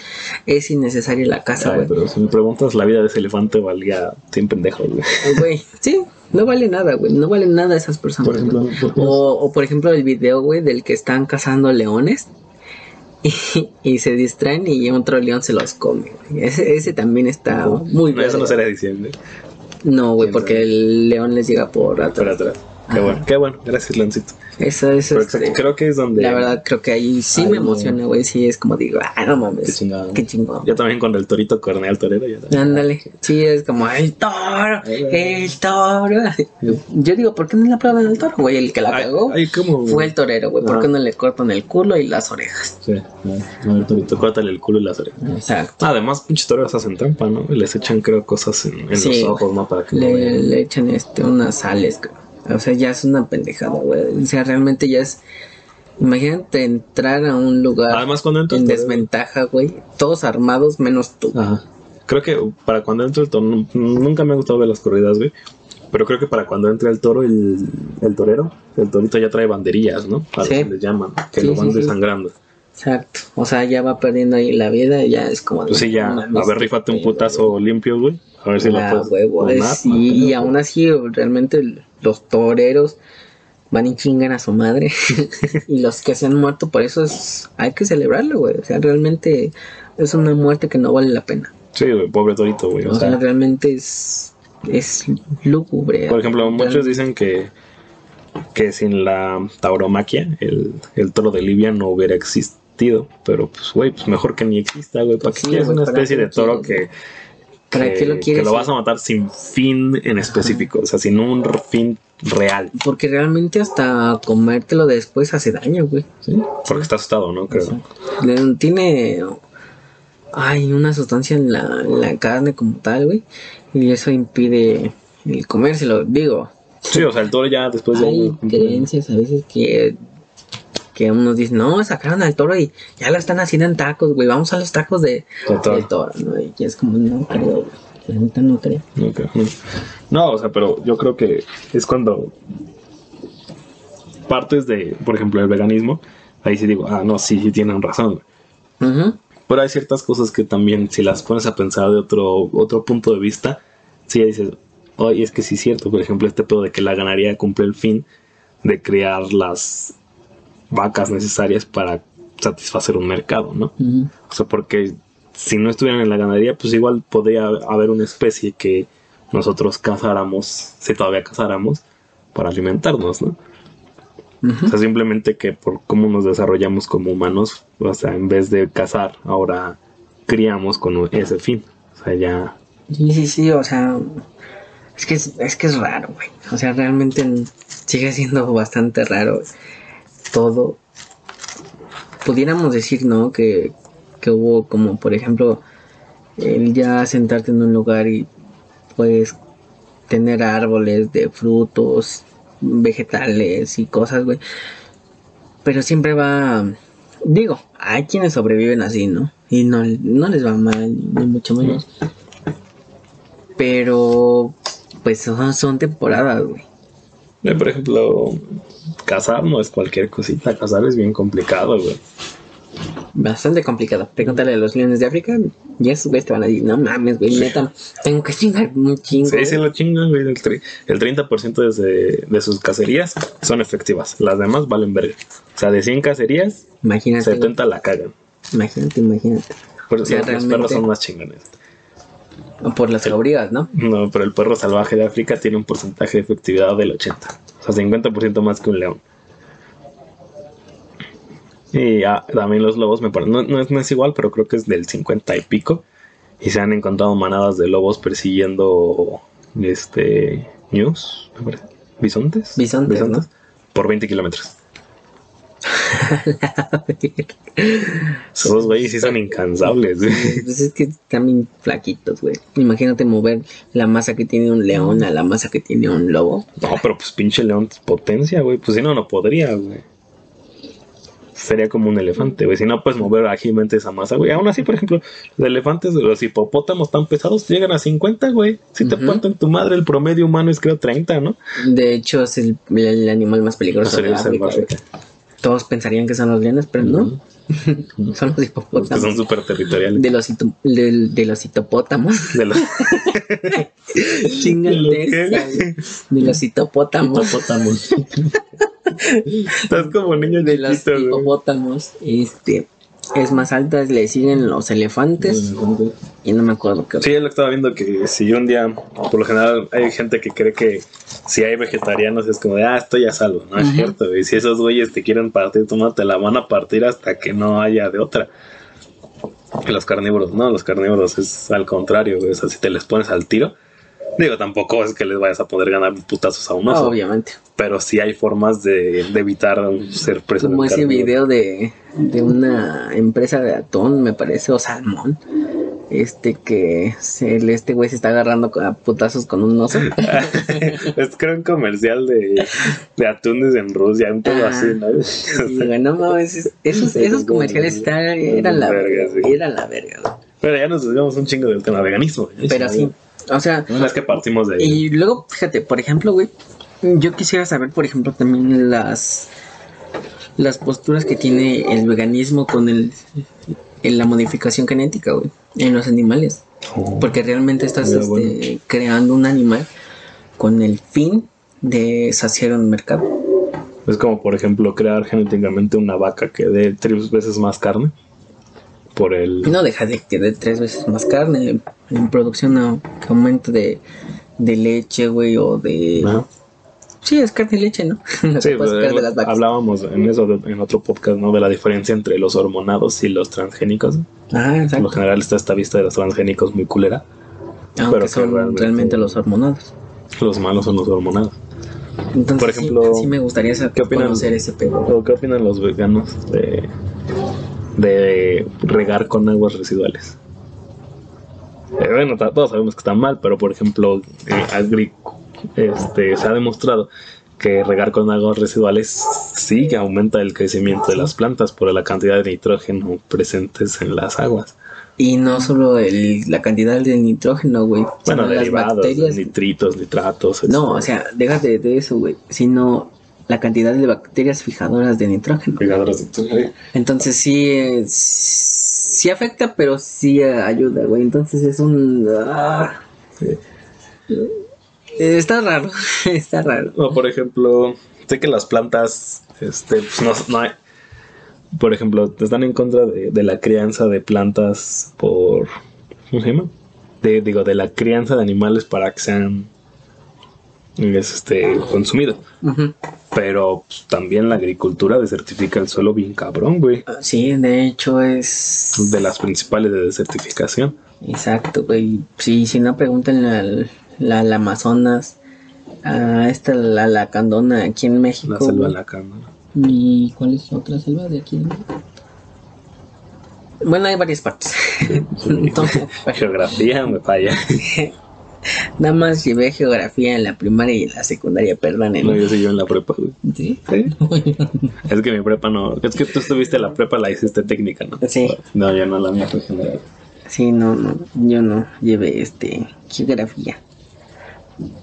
es innecesaria la casa, Ay, güey. pero si me preguntas, la vida de ese elefante valía 100 pendejos, güey. Güey, sí, no vale nada, güey. No vale nada esas personas. Por ejemplo. ¿por qué? o, o, por ejemplo, el video, güey, del que están cazando leones y, [laughs] y se distraen y otro león se los come, güey. Ese, ese también está muy No, eso no será diciembre. No, güey, ¿Quién porque el león les llega por Por atrás. Qué Ajá. bueno, qué bueno. Gracias, Lancito. Eso es, Pero este, creo que es donde. la verdad, creo que ahí sí me no. emociona, güey. Sí, es como digo, ah, no mames. Qué chingado. Qué chingón. Yo también cuando el torito cornea al torero. Ya Ándale, sí, es como el toro, el toro. Yo digo, ¿por qué no le aplauden al toro, güey? El que la cagó ay, ¿cómo? fue el torero, güey. ¿Por Ah. qué no le cortan el culo y las orejas? Sí, a ver, torito, córtale el culo y las orejas. Exacto. Además, pinches toreros hacen trampa, ¿no? Y Les echan, creo, cosas en, en Sí, los ojos, ¿no? Para que no Le, vean. le echan este, unas sales, güey. O sea, ya es una pendejada, güey. O sea, realmente ya es. Imagínate entrar a un lugar Además, cuando entras. en desventaja, güey. Todos armados menos tú. Ajá. Creo que para cuando entra el toro, nu- nunca me ha gustado ver las corridas, güey. Pero creo que para cuando entra el toro, el, el torero, el torito ya trae banderillas, ¿no? A Sí. que les llaman, que Sí, lo van sí, desangrando. Exacto. O sea, ya va perdiendo ahí la vida y ya es como. Pues sí, ya, a ver, rifate un putazo limpio, güey. A ver si lo Ah, puedes. huevo, es- donar, sí, y aún así realmente los toreros van y chingan a su madre [laughs] y los que se han muerto por eso es hay que celebrarlo güey o sea realmente es una muerte que no vale la pena Sí, güey, pobre torito, güey. o, O sea, sea, realmente es es lúgubre por ejemplo, muchos dicen que, que sin la tauromaquia, el, el toro de Libia no hubiera existido. Pero, pues, güey, pues mejor que ni exista, güey. ¿Para Pues qué sí, quieres güey, una ¿para especie qué de toro que, ¿Para que, qué lo que quieres? lo vas a matar sin fin en específico? O sea, sin un fin real. porque realmente hasta comértelo después hace daño güey ¿sí? Porque está asustado, ¿no? Creo. Tiene hay una sustancia en la, en la carne como tal güey y eso impide el comérselo digo Sí, o sea, el toro ya después de... Hay creencias a veces que que unos dicen, no, sacaron al toro y ya lo están haciendo en tacos, güey, vamos a los tacos de, De toro. del toro, ¿no? Y es como, no creo, la neta no creo. No, o sea, pero yo creo que es cuando partes de, por ejemplo, el veganismo, ahí sí digo, ah, no, sí, sí tienen razón. güey. Pero hay ciertas cosas que también, si las pones a pensar de otro, otro punto de vista, sí ya dices, oye, es que sí es cierto, por ejemplo, este pedo de que la ganadería cumple el fin de crear las vacas necesarias para satisfacer un mercado, ¿no? O sea, porque si no estuvieran en la ganadería, pues igual podría haber una especie que nosotros cazáramos, si todavía cazáramos, para alimentarnos, ¿no? O sea, simplemente que por cómo nos desarrollamos como humanos, o sea, en vez de cazar, ahora criamos con ese fin. O sea, ya... Sí, sí, sí, o sea, es que es, es que es raro, güey. O sea, realmente sigue siendo bastante raro todo. Pudiéramos decir, ¿no? Que, que hubo como, por ejemplo, el ya sentarte en un lugar y puedes tener árboles de frutos, vegetales y cosas, güey. Pero siempre va, digo, hay quienes sobreviven así, ¿no? Y no, no les va mal, ni mucho menos. Pero, pues son, son temporadas, güey. Eh, Por ejemplo, cazar no es cualquier cosita, cazar es bien complicado, güey. Bastante complicado. Pregúntale a los leones de África y esos güeyes te van a decir, no mames, güey, neta, tengo que chingar un chingo. Sí, sí güey". lo chingan, güey. El, el 30% de, de sus cacerías son efectivas. Las demás valen verga. O sea, de 100 cacerías, Imagínate, güey. 70 la cagan. imagínate, imagínate. Por eso O sea, los perros son más chingones. Por las calorías, ¿no? No, pero el perro salvaje de África tiene un porcentaje de efectividad del 80. O sea, 50% más que un león. Y ah, también los lobos me parecen. No, no es, no es igual, pero creo que es del 50 y pico. Y se han encontrado manadas de lobos persiguiendo. Este. News, me parece. Bisontes. Bisontes, ¿no? Por 20 kilómetros. [laughs] Esos güeyes sí son incansables. Pues es que están bien flaquitos, güey. Imagínate mover la masa que tiene un león a la masa que tiene un lobo. No, pero pues pinche león es potencia, güey. Pues si no, no podría, güey. Sería como un elefante, güey. Si no puedes mover ágilmente esa masa, güey. Aún así, por ejemplo, los elefantes, los hipopótamos tan pesados llegan a 50, güey. Si te parten tu madre, el promedio humano es creo 30, ¿no? De hecho, es el, el animal más No peligroso de sería África. Todos pensarían que son los leones, pero no. [laughs] son los Los que hipopótamos. son súper territoriales. De los, del- de, los hipopótamos. [laughs] De los [laughs] ¿De los. De los hipopótamos. hipopótamos. Estás como niño De los chiquito, güey. hipopótamos. Este. Es más alta, le siguen los elefantes. Y no me acuerdo qué. Sí, yo lo estaba viendo que si un día, por lo general, hay gente que cree que si hay vegetarianos es como de, ah, estoy a salvo. No es cierto, güey. Si esos güeyes te quieren partir tu madre, te la van a partir hasta que no haya de otra. Los carnívoros, no, los carnívoros es al contrario, sea, si te les pones al tiro, digo, tampoco es que les vayas a poder ganar putazos a un oso. Obviamente. Pero sí hay formas de, de evitar ser preso. Como ese video de, de una empresa de atún, me parece, o salmón. este que se- este güey se está agarrando a putazos con un oso. [laughs] es creo un comercial de, de atunes en Rusia, un todo Ah, así, ¿no? No mames, es- esos, esos comerciales están- eran la Verga, sí. eran la verga. Pero ya nos desviamos un chingo del tema veganismo. Pero sí, o sea, No es que partimos de y luego, fíjate, por ejemplo, güey, yo quisiera saber, por ejemplo, también las las posturas que tiene el veganismo con el en la modificación genética, güey, en los animales. Oh. Porque realmente estás este, bueno. creando un animal con el fin de saciar un mercado. Es como, por ejemplo, crear genéticamente una vaca que dé tres veces más carne. Por el. No deja de que dé tres veces más carne en producción que aumento de, de leche, güey, o de... Sí, es carne y leche, ¿no? [laughs] Lo Sí, pues, sacar de las vacas. hablábamos en eso de- en otro podcast, ¿no? De la diferencia entre los hormonados y los transgénicos. Ah, Por lo exacto. general está esta vista de los transgénicos muy culera. Aunque pero son realmente- realmente los hormonados. Los malos son los hormonados. Entonces, Por ejemplo, sí, me gustaría saber ¿qué opinan? conocer ese pedo. ¿O ¿Qué opinan los veganos de, de regar con aguas residuales? Eh, bueno, todos sabemos que está mal, pero por ejemplo, eh, este, se ha demostrado que regar con aguas residuales sí que aumenta el crecimiento de las plantas por la cantidad de nitrógeno presentes en las aguas. Y no solo el- la cantidad de nitrógeno, güey. Bueno, las derivados, bacterias. nitritos, nitratos. No, o sea, déjate de eso, güey. Sino la cantidad de bacterias fijadoras de nitrógeno. fijadoras de- Entonces sí, eh, sí afecta, pero sí eh, ayuda, güey. Entonces es un... ah. Eh, Está raro, [laughs] está raro. No, por ejemplo, sé que las plantas, este, pues no, no hay. Por ejemplo, están en contra de, de la crianza de plantas por. ¿Cómo se llama? De, digo, de la crianza de animales para que sean. Es, este, consumidos. Pero pues, también la agricultura desertifica el suelo bien cabrón, güey. Ah, Sí, de hecho es... De las principales de desertificación. Exacto, güey. Sí, si no preguntan al la, la Amazonas, a esta la, la Candona aquí en México. La selva lacana. ¿Y cuál es otra selva de aquí? Bueno, hay varias partes. [laughs] Entonces, [laughs] Geografía me falla. [laughs] nada más llevé geografía en la primaria y en la secundaria, perdónenme. No, yo soy yo en la prepa, güey. ¿Sí? Sí. Es que mi prepa no. Es que tú estuviste la prepa, la hiciste técnica, ¿no? Sí. No, yo no, la mía fue general. Sí, no, no, yo no llevé este geografía.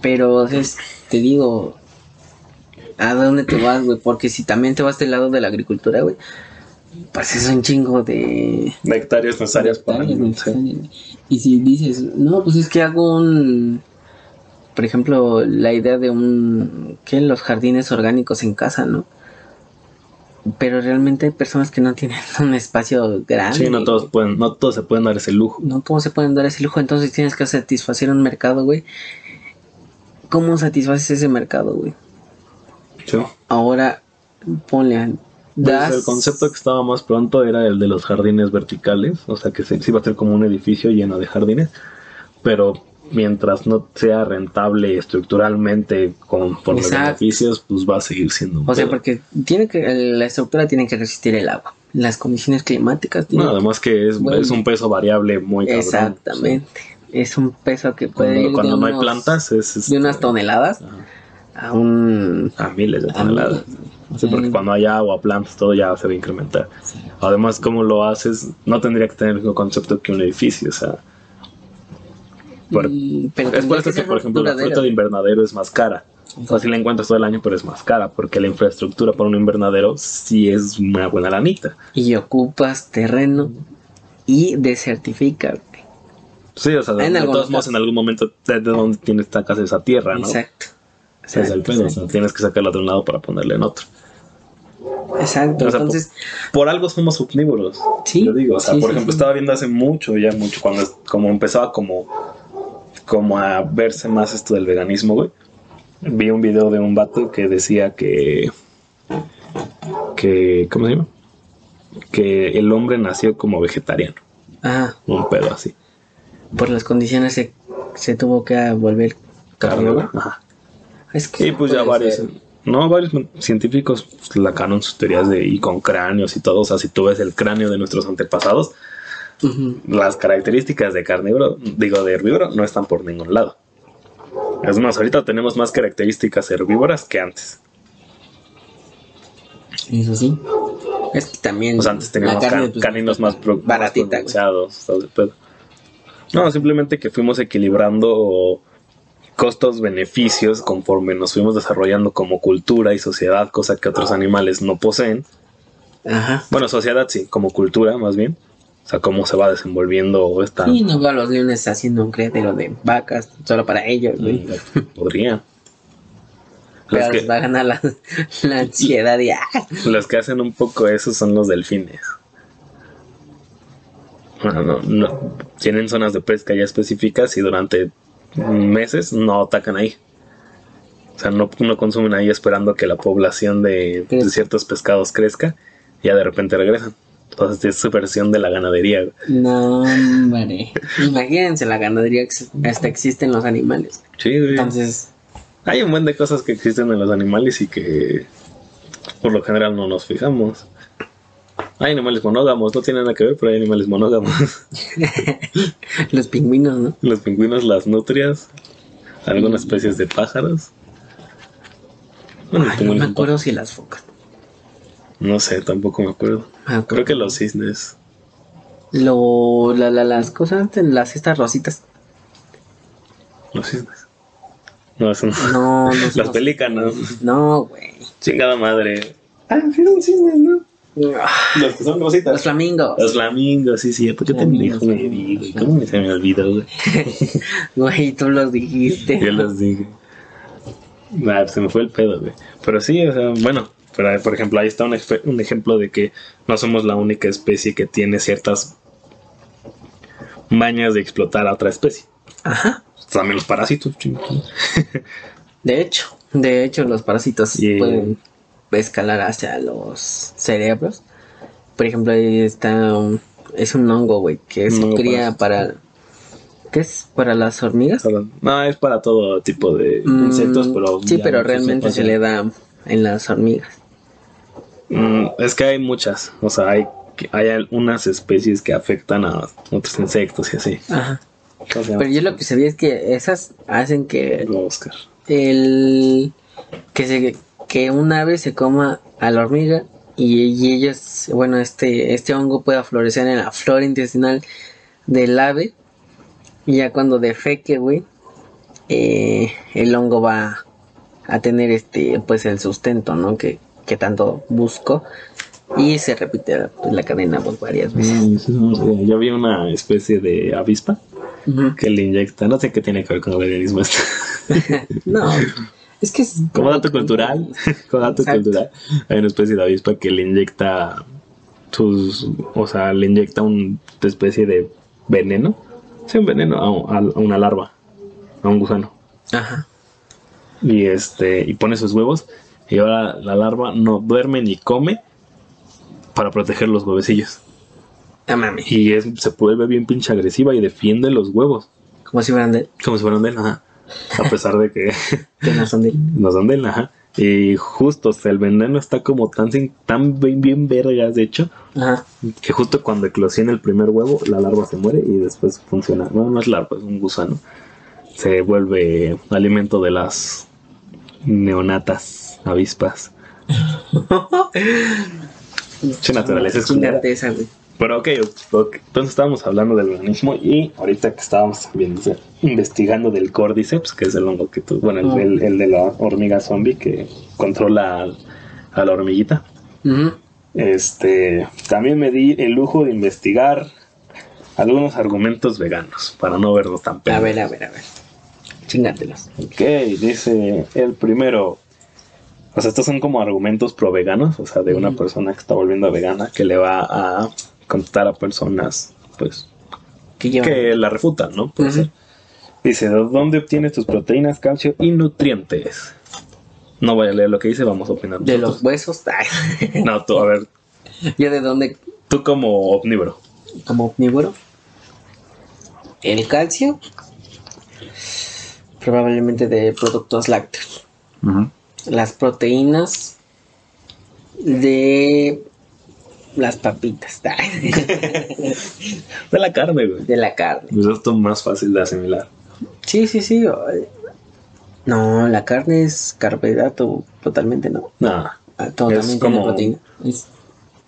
Pero es, te digo, ¿a dónde te vas, güey? Porque si también te vas del lado de la agricultura, güey, pues es un chingo de... De hectáreas necesarias para. Y si dices, no, pues es que hago un... Por ejemplo, la idea de un... ¿Qué? Los jardines orgánicos en casa, ¿no? Pero realmente hay personas que no tienen [laughs] un espacio grande. Sí, no todos pueden, no todos se pueden dar ese lujo. No, ¿cómo se pueden dar ese lujo? Entonces tienes que satisfacer un mercado, güey. ¿Cómo satisfaces ese mercado, güey? Sí. Ahora, ponle, Pues el concepto que estaba más pronto era el de los jardines verticales, o sea que se, sí va a ser como un edificio lleno de jardines, pero mientras no sea rentable estructuralmente con por los beneficios, pues va a seguir siendo un O sea, pedo. porque tiene que, la estructura tiene que resistir el agua. Las condiciones climáticas No, además que es, Bueno. es un peso variable muy cabrón. Exactamente. Es un peso que puede Cuando, ir cuando de no hay unos- plantas es, de unas toneladas ajá, a un... a miles de a toneladas. miles. Sí, porque cuando hay agua, plantas, todo ya se va a incrementar. Además, como lo haces, no tendría que tener el mismo concepto que un edificio, o sea. por- Y- pero es por eso que, por ejemplo, la fruta de invernadero es más cara. O sea, si la encuentras todo el año, pero es más cara, porque la infraestructura para un invernadero sí es una buena lanita. Y ocupas terreno y desertificas. güey. Sí, o sea, En de todos modos, en algún momento, de, de donde tienes esta casa esa tierra, ¿no? Exacto. Ese es el pedo, o sea, tienes que sacarla de un lado para ponerle en otro. Exacto. O sea, Entonces, Por algo somos omnívoros. Sí, Yo digo, o sea, sí, por sí, ejemplo, sí. estaba viendo hace mucho, ya mucho, cuando como empezaba como, como a verse más esto del veganismo, güey. Vi un video de un vato que decía que, que, ¿cómo se llama? Que el hombre nació como vegetariano, ah, un pedo así. por las condiciones se, se tuvo que volver carnívoro. Ajá. Es que Y pues ya varios, ser. no, varios científicos pues, lacaron sus teorías de, y con cráneos y todo. O sea, si tú ves el cráneo de nuestros antepasados, las características de carnívoro, digo de herbívoro, no están por ningún lado. Es más, ahorita tenemos más características herbívoras que antes. Eso sí. Es que también. Sea, antes teníamos can- pues, caninos más, pro- baratita, más pronunciados. No, simplemente que fuimos equilibrando costos-beneficios conforme nos fuimos desarrollando como cultura y sociedad, cosa que otros animales no poseen. Ajá. Bueno, sociedad sí, como cultura más bien. O sea, cómo se va desenvolviendo esta... Y no veo a los leones haciendo un criadero de vacas solo para ellos, güey. Mm, Podría. Los Pero que, va a la ansiedad y ¡ah! los que hacen un poco eso son los delfines. Bueno, no, no- tienen zonas de pesca ya específicas y durante meses no atacan ahí. O sea, no, no consumen ahí esperando que la población de, ciertos pescados crezca y ya de repente regresan. Entonces es su versión de la ganadería. No, hombre. Imagínense la ganadería hasta existen los animales. Sí, güey. Entonces, Hay un buen de cosas que existen en los animales y que por lo general no nos fijamos. Hay animales monógamos, no tiene nada que ver, pero hay animales monógamos. [laughs] los pingüinos, ¿no? Los pingüinos, las nutrias, algunas especies de pájaros. Bueno, Ay, no me acuerdo si las focas. No sé, tampoco me acuerdo. Ah, Creo que los cisnes. Lo, la, la- las cosas, las estas rositas. Los cisnes. No, son No, no [laughs] las los- pelícanos. No, güey. Chingada madre. Ah, sí son cisnes, ¿no? Los que son rositas. Los flamingos. Los flamingos, sí, sí. ¿Por qué te Flamingos, me? ¿Cómo se me olvidó, güey? [laughs] Güey, tú los dijiste. Yo los dije. Nah, se me fue el pedo, güey. Pero sí, o sea, bueno, pero, por ejemplo, ahí está un, ejemplo de que no somos la única especie que tiene ciertas mañas de explotar a otra especie. Ajá. También los parásitos, chingados. De hecho, de hecho, los parásitos Y- pueden escalar hacia los cerebros. Por ejemplo, ahí está un- es un hongo, güey, que se hongo cría para ¿qué es? Para las hormigas. No, es para todo tipo de Mm, insectos, pero. sí, pero no realmente se le da en las hormigas. Mm, es que hay muchas. O sea, hay, hay unas especies que afectan a otros insectos y así. Ajá. Pero yo lo que sabía es que esas hacen que Lo voy a buscar. el que se que un ave se coma a la hormiga y, y ellos bueno este este hongo pueda florecer en la flora intestinal del ave y ya cuando defeque güey eh, el hongo va a tener este pues el sustento no que, que tanto busco y se repite pues, la cadena pues, varias veces Mm. Yo vi una especie de avispa que le inyecta. No sé qué tiene que ver con el veganismo esto. [laughs] no [laughs] es que es Como dato cultural, [laughs] como dato Exacto. cultural, hay una especie de avispa que le inyecta sus, o sea, le inyecta una especie de veneno, sí, un veneno a, un- a una larva, a un gusano. ajá Y este, y pone sus huevos, y ahora la larva no duerme ni come para proteger los huevecillos. ah mames Y es, se vuelve bien pinche agresiva y defiende los huevos, como si fueran de como si fueran de él, ajá. A pesar de que [laughs] que no son de [laughs] no son de él, ajá. Y justo, o sea, el veneno está como tan, sin- tan bien, bien vergas, de hecho, ajá que justo cuando eclosiona el primer huevo, la larva se muere y después funciona. No, no es larva, es un gusano. Se vuelve alimento de las neonatas, avispas. [laughs] Che, naturaleza es culera. Chingate esa, güey. Pero ok, entonces estábamos hablando del veganismo y ahorita que estábamos también o sea, investigando del Cordyceps, que es el hongo que tú, bueno, el, el- el de la hormiga zombie que controla a, la hormiguita. Este, también me di el lujo de investigar algunos argumentos veganos para no verlos tan A pedos. ver, a ver, a ver. Chingatelos. Ok, dice el primero. O sea, estos son como argumentos pro veganos, o sea, de una persona que está volviendo vegana que le va a contar a personas, pues, que la refutan, ¿no? Puede Ujú. ser. Dice, ¿de dónde obtienes tus proteínas, calcio y nutrientes? No voy a leer lo que dice, vamos a opinar. De nosotros. los huesos. [laughs] Ay. No, tú, a ver, ¿Yo de dónde? tú como omnívoro. Como omnívoro. El calcio. Probablemente de productos lácteos. Las proteínas. De las papitas [laughs] De la carne, güey. de la carne. Pues esto es más fácil de asimilar. Sí, sí, sí. ay. No, la carne es carbohidrato totalmente, ¿no. Nada. Ah, Todo Es como- proteína. Es-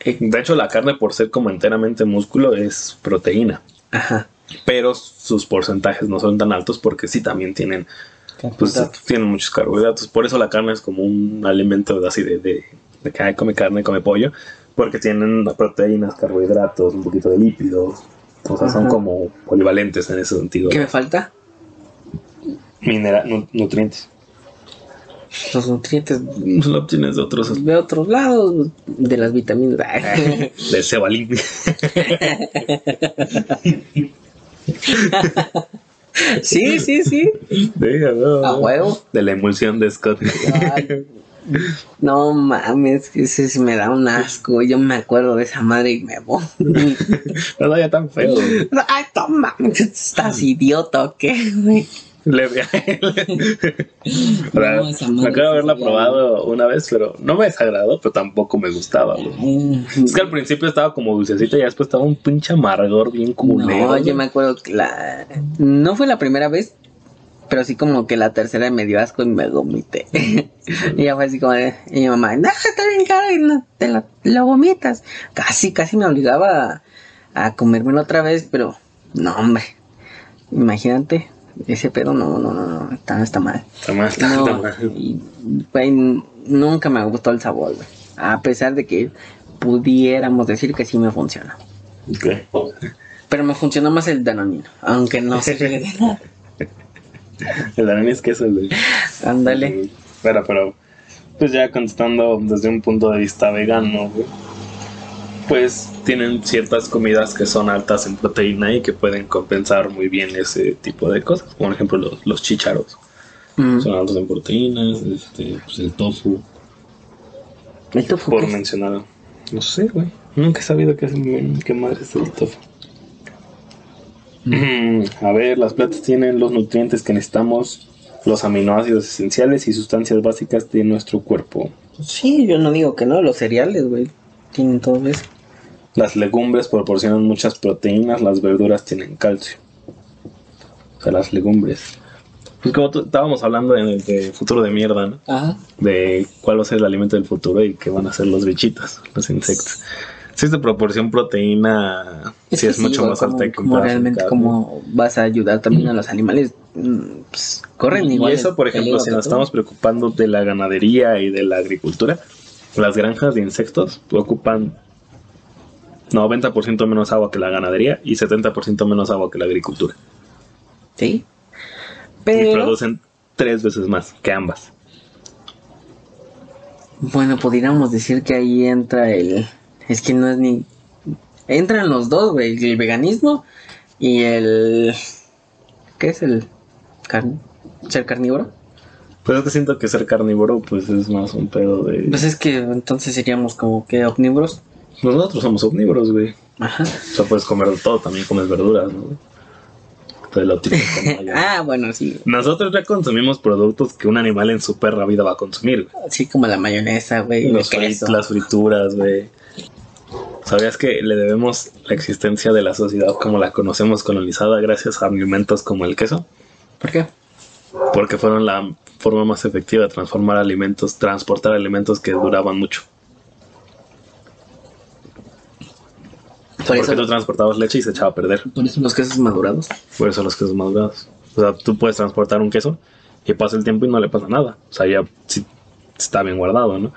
eh, De hecho, la carne, por ser como enteramente músculo, es proteína. Ajá. Pero sus porcentajes no son tan altos porque sí también tienen, pues, tienen muchos carbohidratos. Por eso la carne es como un alimento así de, de, de que ay, come carne, come pollo. Porque tienen proteínas, carbohidratos, un poquito de lípidos. O sea, son como polivalentes en ese sentido. ¿Qué me falta? Minera- nu- nutrientes. Los nutrientes Lo obtienes de otros. de otros lados, de las vitaminas. [laughs] De cebalín. sí, sí, sí. De, A huevo. de la emulsión de Scott. Ay, no mames, que ese sí me da un asco. Yo me acuerdo de esa madre y me voy. [laughs] No vaya tan feo. güey. Ay, mames, ¿estás idiota o qué, güey? Le- [laughs] Ahora, No, esa madre me de haberla ya- probado una vez, pero no me desagradó, pero tampoco me gustaba. güey. Es que al principio estaba como dulcecita y ya después estaba un pinche amargor bien culero. No, yo me acuerdo que la... No fue la primera vez, pero sí como que la tercera me dio asco y me vomité. [laughs] y ya fue así como de... Y mi mamá, no, está bien caro y no, te lo, lo vomitas. Casi, casi me obligaba a, a comérmelo otra vez, pero no, hombre. Imagínate, ese pedo no, no, no, no, está, está mal. Está mal, está, mal. y, nunca me gustó el sabor, güey. A pesar de que pudiéramos decir que sí me funciona. Ok. Pero me funcionó más el danonino, aunque no se de nada. [laughs] El Dani es queso, güey. Ándale. Pero, pero, pues ya contestando desde un punto de vista vegano, güey, pues tienen ciertas comidas que son altas en proteína y que pueden compensar muy bien ese tipo de cosas. Como por ejemplo los, los chícharos. Mm. Son altos en proteínas, este, pues el tofu, ¿El tofu por mencionar. No sé, güey. Nunca he sabido qué, es, qué madre es el tofu. Mm, A ver, las plantas tienen los nutrientes que necesitamos, los aminoácidos esenciales y sustancias básicas de nuestro cuerpo. Sí, yo no digo que no, los cereales, güey. Tienen todo eso. Las legumbres proporcionan muchas proteínas, las verduras tienen calcio. O sea, las legumbres. Pues como estábamos hablando de, de futuro de mierda, ¿no? Ajá. De cuál va a ser el alimento del futuro y qué van a ser los bichitos, los insectos. Si es de proporción proteína, sí es mucho más alta que como realmente como vas a ayudar también a los animales. mm, pues, corren Y igual. eso, el por ejemplo, si nos estamos preocupando de la ganadería y de la agricultura, las granjas de insectos ocupan 90% menos agua que la ganadería y 70% menos agua que la agricultura. Sí. Y Pero, producen tres veces más que ambas. bueno, podríamos decir que ahí entra el. Es que no es ni. Entran los dos, güey. El veganismo y el. ¿Qué es el. ¿Ser carnívoro? Pues es que siento que ser carnívoro pues es más un pedo de... Pues es que entonces seríamos como que omnívoros. Nosotros somos omnívoros, güey. Ajá. O sea, puedes comer todo, también comes verduras, ¿no? Entonces lo típico. [laughs] Ah, bueno, sí. Nosotros ya consumimos productos que un animal en su perra vida va a consumir. Así como la mayonesa, güey. frit- las frituras, güey. ¿Sabías que le debemos la existencia de la sociedad como la conocemos colonizada gracias a alimentos como el queso? ¿Por qué? Porque fueron la forma más efectiva de transformar alimentos, transportar alimentos que duraban mucho. Por Porque eso, tú transportabas leche y se echaba a perder. por eso los quesos madurados. Por eso los quesos madurados. O sea, tú puedes transportar un queso y pasa el tiempo y no le pasa nada. O sea, ya sí está bien guardado, ¿no?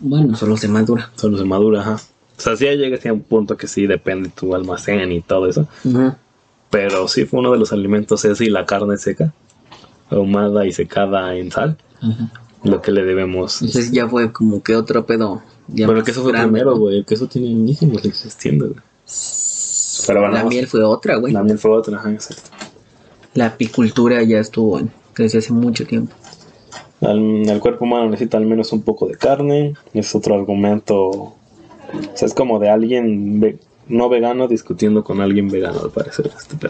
Bueno, solo se madura. Solo se madura, ajá. O sea, sí llega a un punto que sí depende tu almacén y todo eso. Pero sí fue uno de los alimentos ese y la carne seca, ahumada y secada en sal, lo que le debemos. Entonces ya fue como que otro pedo. ya Pero el queso fue grande, primero, ¿no? güey. El queso tiene añísimos existiendo, güey. Pero bueno, La vamos- miel fue otra, güey. La miel fue otra, ajá, exacto. La apicultura ya estuvo desde hace mucho tiempo. Al- el cuerpo humano necesita al menos un poco de carne. Es otro argumento. O sea, es como de alguien ve- no vegano discutiendo con alguien vegano, al parecer. Este,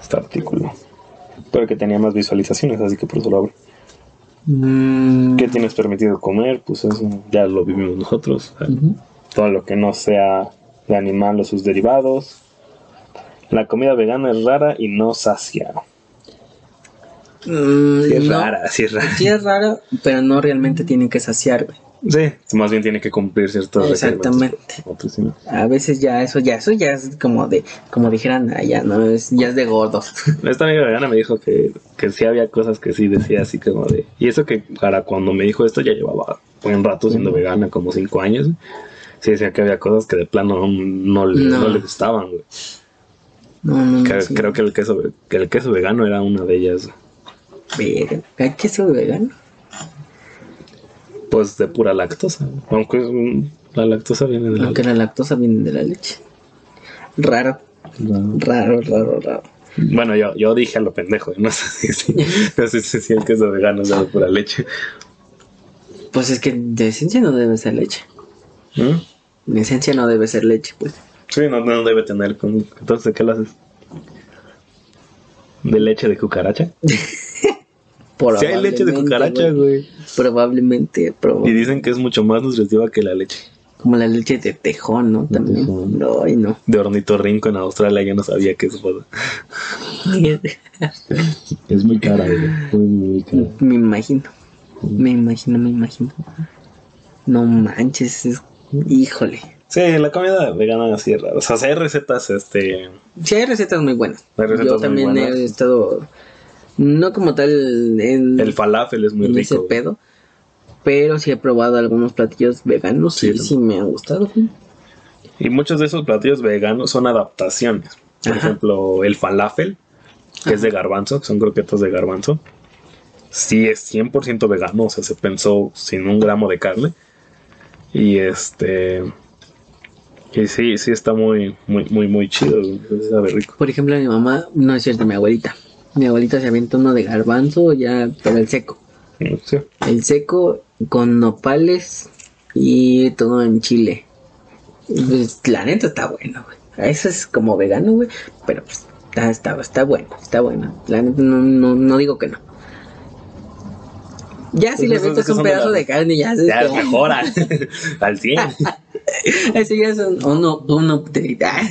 este artículo. Pero que tenía más visualizaciones, así que por eso lo abro. Mm, ¿Qué tienes permitido comer? Pues eso ya lo vivimos nosotros. todo lo que no sea de animal o sus derivados. La comida vegana es rara y no sacia. Mm, Sí es no, rara, sí es rara. Sí es rara, pero no realmente tienen que saciar, güey. Sí, más bien tiene que cumplir ciertos Exactamente. Otros no. A veces ya eso ya eso ya es como de como dijeran allá, no es ya es de gordos. [laughs] Esta amiga vegana me dijo que, que sí había cosas que sí decía así como de... Y eso que para cuando me dijo esto ya llevaba buen rato siendo vegana, como cinco años. Sí decía que había cosas que de plano no, no le, No. le gustaban, güey. No, no, no. Que- sí. Creo que el queso, que el queso vegano era una de ellas. Verga, ¿Hay queso vegano? Pues de pura lactosa. Aunque mm, la lactosa viene de la Aunque la lactosa viene de la leche. Raro, raro, raro, raro. Bueno, yo, yo dije a lo pendejo. No sé si, no sé si el queso vegano es de pura leche. Pues es que de esencia no debe ser leche. ¿Mm? De esencia no debe ser leche, pues. Sí, no, no debe tener. Entonces, ¿de qué lo haces? ¿De leche de cucaracha? [laughs] Si hay leche de cucaracha, güey. Probablemente, Y probablemente. dicen que es mucho más nutritiva que la leche. Como la leche de tejón, ¿no? También. tejón. No, ay, no. De ornitorrinco en Australia, yo no sabía que eso fue. [laughs] Es muy cara, güey. Muy, muy cara. me imagino. Me imagino, me imagino. No manches, es- híjole. Sí, la comida vegana así es rara. O sea, si hay recetas, este. Sí, hay recetas muy buenas. Hay recetas Yo muy también buenas. he estado, no como tal en, El falafel es muy en rico. ese pedo, pero sí he probado algunos platillos veganos Sí, y sí, me han gustado. Y muchos de esos platillos veganos son adaptaciones. Por Ajá. ejemplo, el falafel, que es de garbanzo, que son croquetas de garbanzo. Sí es 100% vegano, o sea, se pensó sin un gramo de carne. Y este... Y sí, sí está muy, muy, muy, muy chido. Sabe rico. Por ejemplo, mi mamá, no es cierto, mi abuelita. Mi abuelita se avienta uno de garbanzo ya, pero el seco. Sí. El seco con nopales y todo en chile. Pues, la neta está bueno, güey. Eso es como vegano, güey. Pero pues está, está, está bueno, está bueno. La neta no, no, no digo que no. Ya si Pues le esos metes un son de pedazo la- de carne, ya se Ya mejora al [laughs] 100. [laughs] Eso ya es un, uno, uno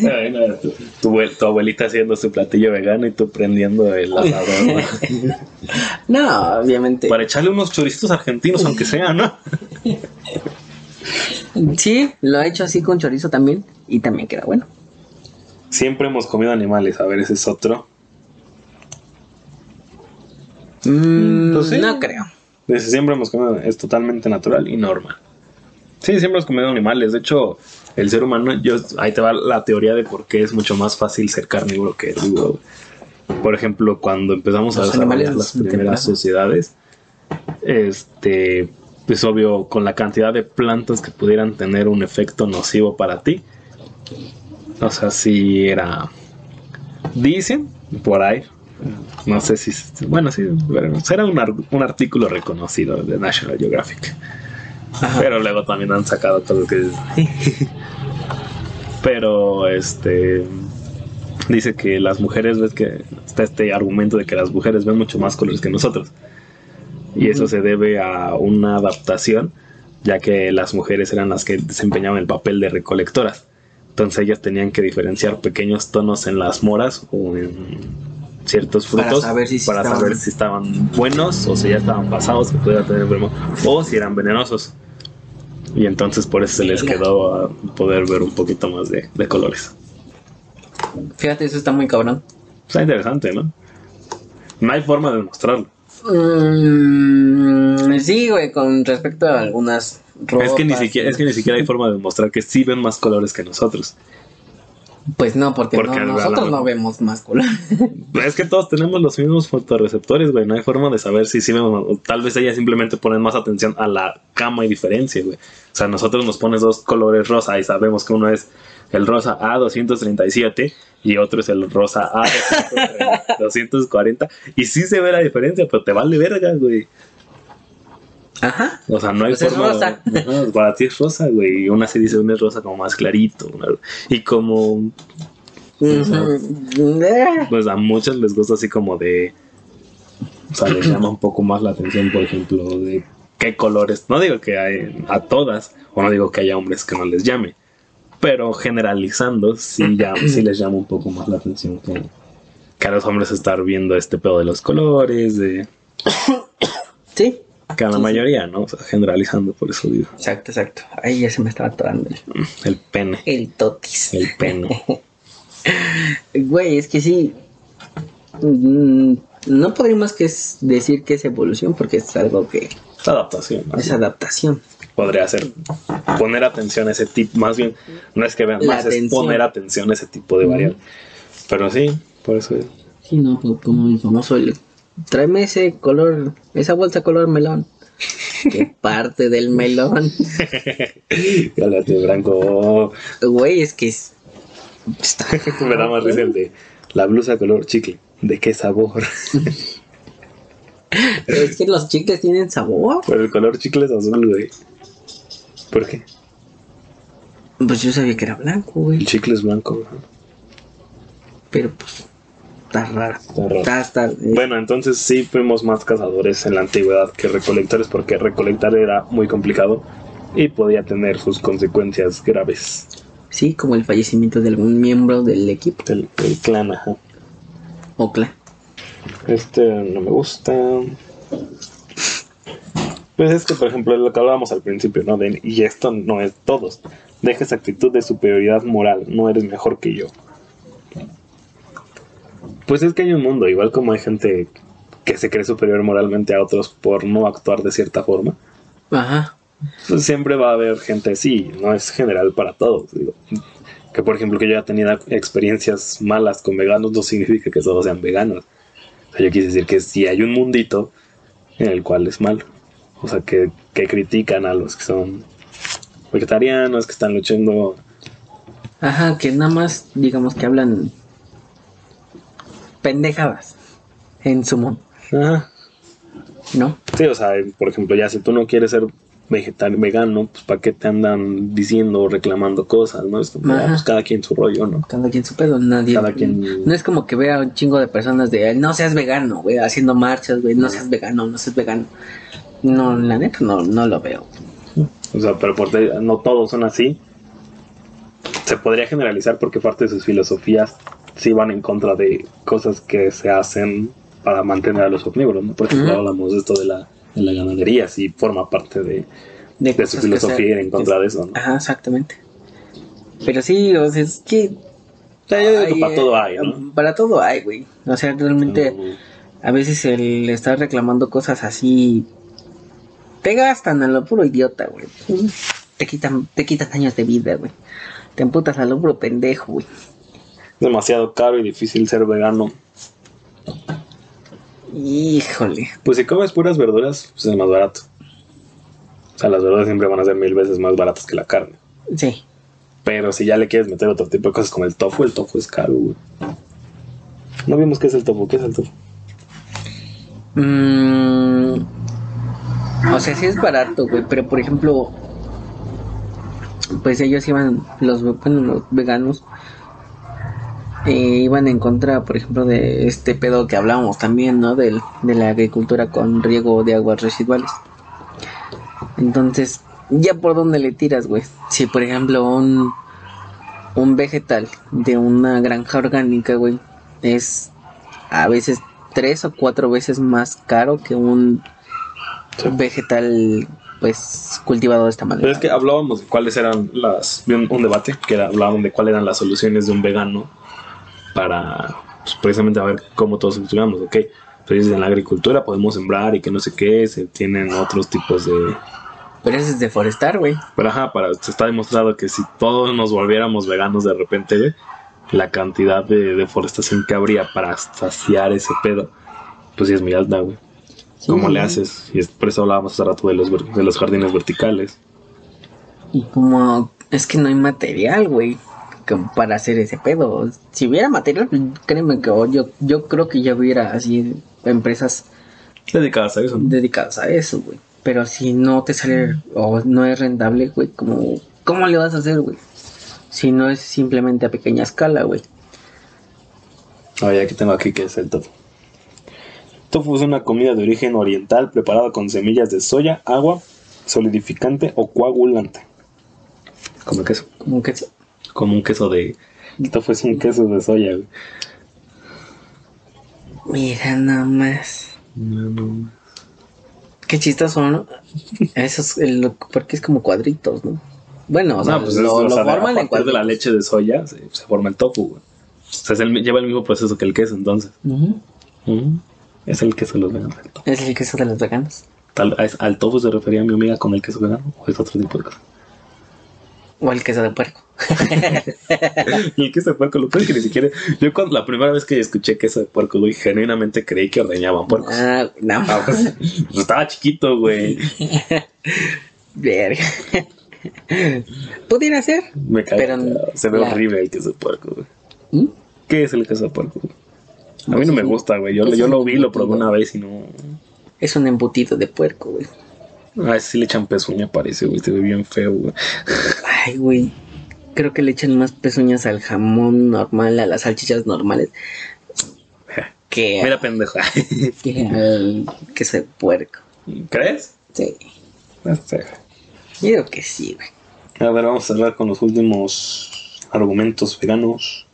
Bueno, tu, tu abuel- tu abuelita haciendo su platillo vegano y tú prendiendo el asador. ¿no? [laughs] Obviamente. Para echarle unos choricitos argentinos, aunque sea, ¿no? Sí, lo he hecho así con chorizo también. Y también queda bueno. Siempre hemos comido animales. A ver, ese es otro. Mm, Pues sí. No creo. Desde siempre hemos comido. Es totalmente natural y normal. Sí, siempre hemos comido animales. De hecho, el ser humano, yo, ahí te va la teoría de por qué es mucho más fácil ser carnívoro que herbívoro. Por ejemplo, cuando empezamos a desarrollar las primeras sociedades, este, pues obvio, con la cantidad de plantas que pudieran tener un efecto nocivo para ti. O sea, si era. Dicen por ahí. No sé si. Bueno, sí, era un, ar- un artículo reconocido de National Geographic. Ajá. Pero luego también han sacado todo lo que. [laughs] Pero este. Dice que las mujeres, ves que está este argumento de que las mujeres ven mucho más colores que nosotros. Y eso se debe a una adaptación, ya que las mujeres eran las que desempeñaban el papel de recolectoras. Entonces ellas tenían que diferenciar pequeños tonos en las moras o en ciertos Para frutos saber si sí para estaban- saber si estaban buenos o si ya estaban pasados, que pudieran tener enfermo, o si eran venenosos. Y entonces por eso se les quedó a poder ver un poquito más de, de colores. Fíjate, eso está muy cabrón. Está interesante, ¿no? No hay forma de demostrarlo. Mm, sí, güey, con respecto a algunas ropas. Es que, ni siquiera, es que ni siquiera hay forma de demostrar que sí ven más colores que nosotros. Pues no, porque, Porque no- a la- nosotros no vemos más color. [laughs] Es que todos tenemos los mismos fotorreceptores, güey. No hay forma de saber si sí vemos. o Tal vez ellas simplemente ponen más atención a la cama y diferencia, güey. O sea, nosotros nos pones dos colores rosa y sabemos que uno es el rosa A237 y otro es el rosa A240. [laughs] Y sí se ve la diferencia, pero te vale verga, güey. Ajá. O sea, no hay Pues es forma. rosa. Ajá, para ti es rosa, güey. Y una se dice una es rosa como más clarito. Y como pues a muchos les gusta así como de o sea les llama un poco más la atención por ejemplo de qué colores. No digo que hay a todas, o no digo que haya hombres que no les llame, pero generalizando, sí, ya, sí les llama un poco más la atención que, que a los hombres estar viendo este pedo de los colores, de Sí, que a la mayoría, ¿no? O sea, generalizando, por eso digo. exacto, exacto. Ahí ya se me estaba atorando el, El pene, el totis. el pene. [laughs] Güey, es que sí. mm, No podríamos que es decir que es evolución porque es algo que Es adaptación. ¿no? es adaptación. Podría ser poner atención a ese tipo, más bien, no es que vean La más, es poner atención a ese tipo de variables. Pero sí, por eso es. Sí, no, pues, como el famoso el tráeme ese color, esa bolsa color melón. ¿Qué [laughs] parte del melón? Gálate, Branco. Güey, es que es. [laughs] Me da más risa el de la blusa color chicle. ¿De qué sabor? Es que los chicles tienen sabor. Pero el color chicle es azul, güey. ¿Por qué? Pues yo sabía que era blanco, El güey. chicle es blanco, güey. Pero pues. Está. Está eh, Bueno, entonces sí fuimos más cazadores en la antigüedad que recolectores porque recolectar era muy complicado y podía tener sus consecuencias graves. Sí, como el fallecimiento de algún miembro del equipo. El, el clan, ajá. O clan. Este no me gusta. Pues es que, por ejemplo, lo que hablábamos al principio, ¿no? De- y esto no es todos. Deja esa actitud de superioridad moral. No eres mejor que yo. Pues es que hay un mundo, igual como hay gente que se cree superior moralmente a otros por no actuar de cierta forma. Ajá. pues siempre va a haber gente así, no es general para todos. digo. Que por ejemplo que yo haya tenido experiencias malas con veganos no significa que todos sean veganos. O sea, yo quise decir que sí hay un mundito en el cual es malo. O sea, que, que critican a los que son vegetarianos, que están luchando. Ajá, que nada más, digamos que hablan pendejadas en su mundo, Ajá. ¿no? Sí, o sea, por ejemplo, ya si tú no quieres ser vegetal vegano, pues para qué te andan diciendo o reclamando cosas, ¿no? Es como, pues cada quien su rollo, ¿no? Cada quien su pedo, nadie. Cada quien- No es como que vea un chingo de personas de no seas vegano, güey, haciendo marchas, güey, no seas vegano, no seas vegano. No, la neta no, no lo veo. O sea, pero por no todos son así. Se podría generalizar porque parte de sus filosofías sí van en contra de cosas que se hacen para mantener a los omnívoros, ¿no? Por ejemplo, hablamos de esto de la, de la ganadería, sí forma parte de, de su filosofía ir en contra de eso, ¿no? Ajá, exactamente. Pero sí, o sea, es que. O sea, yo digo que hay, para eh, todo hay, ¿no? Para todo hay, güey. O sea, realmente. A veces el estar reclamando cosas así te gastan a lo puro idiota, güey. Te quitan, te quitan años de vida, güey. Te amputas a lo puro pendejo, güey. es demasiado caro y difícil ser vegano. Híjole. Pues si comes puras verduras, pues es más barato. O sea, las verduras siempre van a ser mil veces más baratas que la carne. Sí. Pero si ya le quieres meter otro tipo de cosas como el tofu, el tofu es caro, güey. No vimos qué es el tofu, ¿qué es el tofu? Mm, o sea, sí es barato, güey. Pero por ejemplo, pues ellos iban, los, bueno, los veganos, eh, iban en contra, por ejemplo, de este pedo que hablábamos también, ¿no? Del, de la agricultura con riego de aguas residuales. Entonces, ya por dónde le tiras, güey. Si, por ejemplo, un, un vegetal de una granja orgánica, güey, es a veces tres o cuatro veces más caro que un vegetal, pues, cultivado de esta manera. Pero es que hablábamos de cuáles eran las. un, un debate que era, hablábamos de cuáles eran las soluciones de un vegano para pues, precisamente a ver cómo todos funcionamos, ¿ok? Entonces en la agricultura podemos sembrar y que no sé qué, se tienen otros tipos de. Pero eso es deforestar, güey. Pero ajá, para, se está demostrado que si todos nos volviéramos veganos de repente, güey, la cantidad de deforestación que habría para saciar ese pedo, pues sí es muy alta, güey. ¿Cómo Sí. le haces? Y es, por eso hablábamos hace rato de los, de los jardines verticales. Y como es que no hay material, güey, para hacer ese pedo. Si hubiera material, pues, créeme que yo, yo creo que ya hubiera así empresas Dedicadas a eso. ¿no? dedicadas a eso, güey. Pero si no te sale o no es rentable, güey, como, ¿cómo le vas a hacer, güey? Si no es simplemente a pequeña escala, güey. Oye, aquí tengo aquí que es el tofu. Tofu es una comida de origen oriental preparada con semillas de soya, agua, solidificante o coagulante. Como queso. Como que Como un queso de. El tofu es un queso de soya, güey. Mira nada más. No, no. Qué chistoso, ¿no? Eso es el, porque es como cuadritos, ¿no? Bueno, o sea, No, pues lo, lo a forman en partir de la cuadritos. leche de soya se, se forma el tofu, güey. O sea, es el- lleva el mismo proceso que el queso, entonces. Ujú. Ujú. Es el queso de los veganos. Es el queso de los veganos. Tal- ¿a- ¿Al tofu se refería mi amiga con el queso vegano? ¿O es otro tipo de cosa? O el queso de puerco. [laughs] El queso de puerco, lo peor que ni siquiera. Yo, cuando la primera vez que escuché queso de puerco, güey, genuinamente creí que ordeñaban puercos. Ah, no. Ah, pues, pues estaba chiquito, güey. [laughs] Verga. Pudiera ser. Me cae. Pero se ve la- horrible el queso de puerco, güey. ¿Mm? ¿Qué es el queso de puerco? güey? A mí no me gusta, güey. Yo, yo lo vi, lo probé una vez y no. Es un embutido de puerco, güey. A ese sí le echan pezuña, parece, güey. Se ve bien feo, güey. Ay, güey. Creo que le echan más pezuñas al jamón normal, a las salchichas normales, [laughs] que, Mira, pendejo. [laughs] que al queso de puerco. ¿Crees? Sí. No sé. Yo digo que sí, güey. A ver, vamos a cerrar con los últimos argumentos veganos.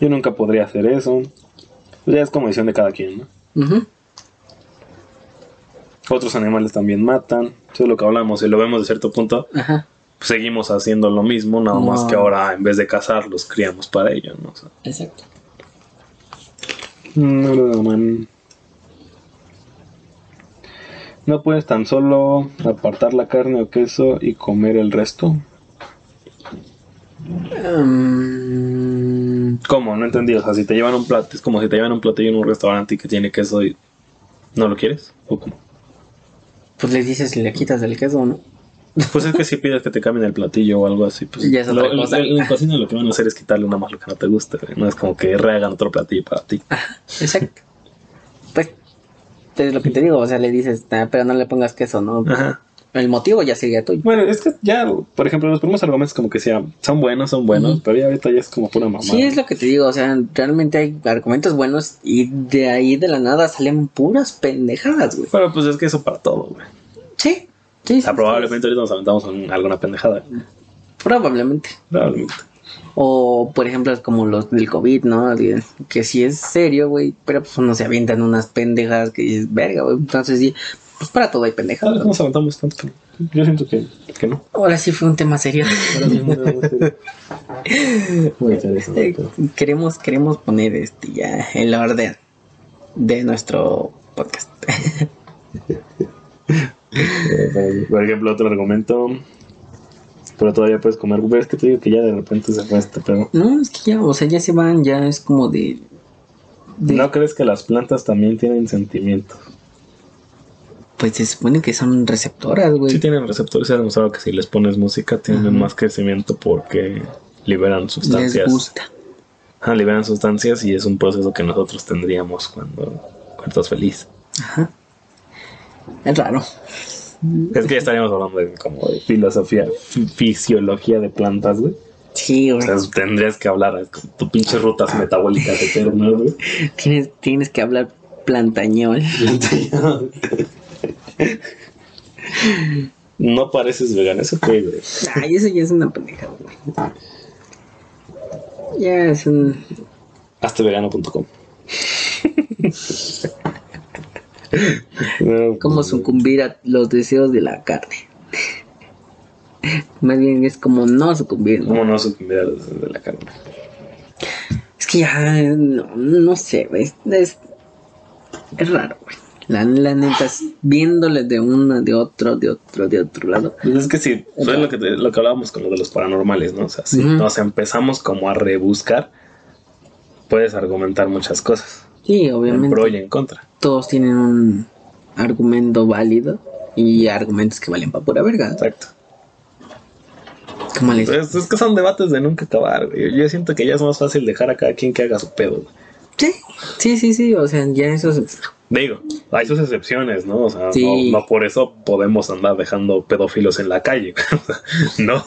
Yo nunca podría hacer eso. Ya es como decisión de cada quien, ¿no? Otros animales también matan. Eso es lo que hablamos. Y lo vemos de cierto punto. Ajá. pues seguimos haciendo lo mismo, nada más que ahora en vez de cazar los criamos para ello, ¿no? O sea, Exacto. no, no, man. No puedes tan solo apartar la carne o queso y comer el resto. Mm, ¿Cómo? No entendí. O sea, si te llevan un plato, es como si te llevan un platillo en un restaurante y que tiene queso y no lo quieres. ¿O cómo? pues le dices y le quitas el queso, ¿no? Pues es que si pides que te cambien el platillo o algo así, pues Ya es otra lo- cosa. en cocina lo que van a hacer es quitarle nada más lo que no te guste. No es como que rehagan otro platillo para ti. Exacto. Pues, es lo que te digo, o sea, le dices, "Ah, pero no le pongas queso, ¿no? Ajá. El motivo ya sería tuyo. Bueno, es que ya, por ejemplo, los primeros argumentos como que sean, son buenos, son buenos, pero ya ahorita ya es como pura mamá. Sí, es lo que te digo, o sea, realmente hay argumentos buenos y de ahí de la nada salen puras pendejadas, güey. Pero pues es que eso para todo, güey. Sí, sí, O sea, sí, probablemente ahorita nos aventamos en alguna pendejada. Probablemente. Probablemente. O, por ejemplo, es como los del COVID, ¿no? Que- sí es serio, güey, pero pues uno se avientan unas pendejadas que dices, verga, güey. Entonces sí, pues para todo hay Tal pendejadas. vez nos aventamos tanto. pero Yo siento que, que no. Ahora sí fue un tema serio. Muy interesante. Eh, queremos, queremos poner este ya el orden de nuestro podcast. [laughs] Por ejemplo, otro argumento. Pero todavía puedes comer. Pero es que te digo que ya de repente se fue este pedo. no, es que ya, o sea, ya se van, ya es como de. de- ¿No crees que las plantas también tienen sentimientos? Pues se supone que son receptoras, güey. Sí tienen receptores. Se ha demostrado que si les pones música tienen Ajá. más crecimiento porque liberan Les sustancias. gusta. Ajá, liberan sustancias y es un proceso que nosotros tendríamos cuando, cuando estás feliz. Ajá. Es raro. Es que ya estaríamos hablando de como de filosofía, fi- fisiología de plantas, güey. Sí, O güey. sea, tendrías que hablar tu pinches rutas metabólicas eternas, güey. [laughs] Tienes, tienes que hablar plantañol. [laughs] No pareces vegano, eso qué, güey. Ay, eso ya es una pendejada, güey. Ya es un. Haztevegano.com. No, [laughs] Como pues, sucumbir a los deseos de la carne. Más bien es como no sucumbir, ¿no? ¿Cómo no sucumbir a los de la carne? Es que ya, no, no sé, güey. Es, es, es raro, güey. La, la neta, es viéndole de uno, de otro, de otro, de otro lado. Pues es que sí, es lo que, lo que hablábamos con lo de los paranormales, ¿no? O sea, si nos empezamos como a rebuscar, puedes argumentar muchas cosas. Sí, En obviamente. pro y en contra. Todos tienen un argumento válido y argumentos que valen para pura verga. Exacto. Como les Es, es que son debates de nunca acabar, güey. Yo siento que ya es más fácil dejar a cada quien que haga su pedo. güey. Sí, sí, sí, sí, o sea, ya eso es... Digo, hay sus excepciones, ¿no? O sea, Sí. no, no por eso podemos andar dejando pedófilos en la calle. [laughs] No.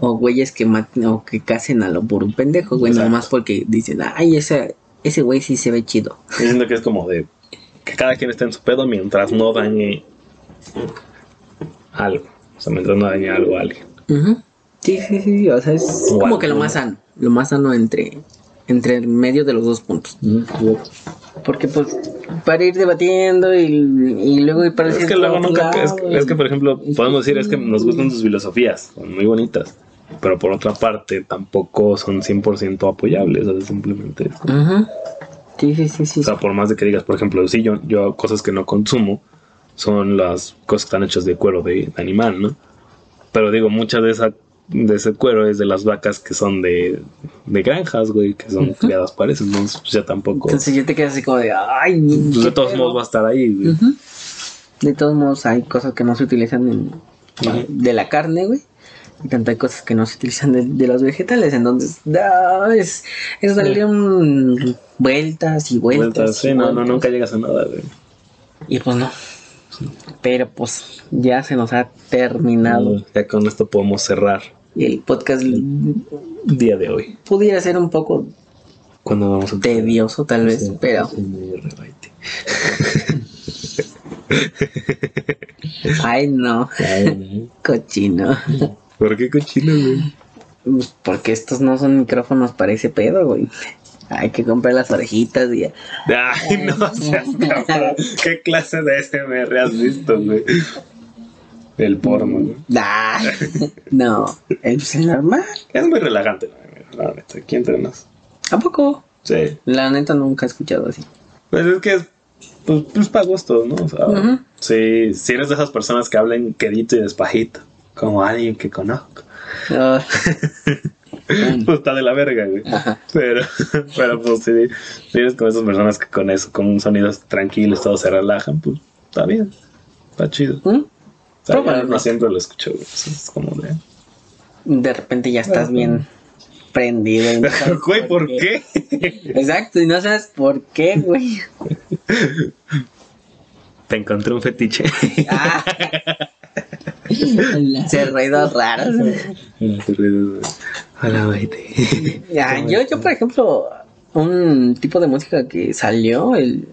O güeyes que maten o que casen a lo por un pendejo, güey, Exacto. nomás porque dicen, ay, esa ese güey sí se ve chido. Yo siento que es como de que cada quien esté en su pedo mientras no dañe algo. O sea, mientras no dañe algo a alguien. Sí, sí, sí, sí, o sea, es O como que lo más sano, lo más sano entre, entre el medio de los dos puntos. Porque pues, para ir debatiendo y, y luego ir para Es que luego. Es, que, por ejemplo, podemos decir es que nos gustan sus filosofías, son muy bonitas. Pero por otra parte, tampoco son 100% apoyables. O sea, simplemente. Sí, sí, sí, sí. O sea, por más de que digas, por ejemplo, sí, yo, yo cosas que no consumo son las cosas que están hechas de cuero de, de animal, ¿no? Pero digo, mucha de esa de ese cuero es de las vacas que son de, de granjas, güey, que son criadas para eso, entonces pues, ya tampoco. Entonces yo te quedas así como de, ay, pues, de todos pedo". modos va a estar ahí, güey. De todos modos hay cosas que no se utilizan en, de la carne, güey. Y tanto hay cosas que no se utilizan de, de los vegetales. Entonces, no, es, es darle un- vueltas y vueltas. Vueltas, sí, y no, no, nunca llegas a nada, güey. Y pues no. Pero pues ya se nos ha terminado. Ya con esto podemos cerrar el podcast el día de hoy. pudiera ser un poco Cuando vamos a tedioso tal vez, Sí, pero ay no, Ay, cochino. no. ¿Por qué cochino, güey? Pues porque estos no son micrófonos para ese pedo, güey. Hay que comprar las orejitas y Ay, no seas cabrón. ¿Qué clase de SMR has visto, güey? El porno, güey. [laughs] No, es el normal. Es muy relajante, la la neta. Aquí entre nos. ¿A poco? Sí. La neta nunca he escuchado así. Pues es que es. Pues, pues para gusto, ¿no? O sea, sí, si eres de esas personas que hablan quedito y despajito, como alguien que conozco, Ah, [laughs] pues está de la verga, güey. Ajá. Pero, [laughs] pero pues si, eres con esas personas que con eso, con sonidos tranquilos, todos se relajan, pues está bien. Está chido. ¿Mm? O sea, no siempre lo escucho, güey. es como de. De repente ya estás bien prendido. y no [laughs] sabes Güey, ¿por qué? [laughs] Exacto, y no sabes por qué, güey. Te encontré un fetiche. Ah. [laughs] Hacer ruidos raros. [laughs] Hola, baite. Ya, yo, yo, por ejemplo, un tipo de música que salió, el...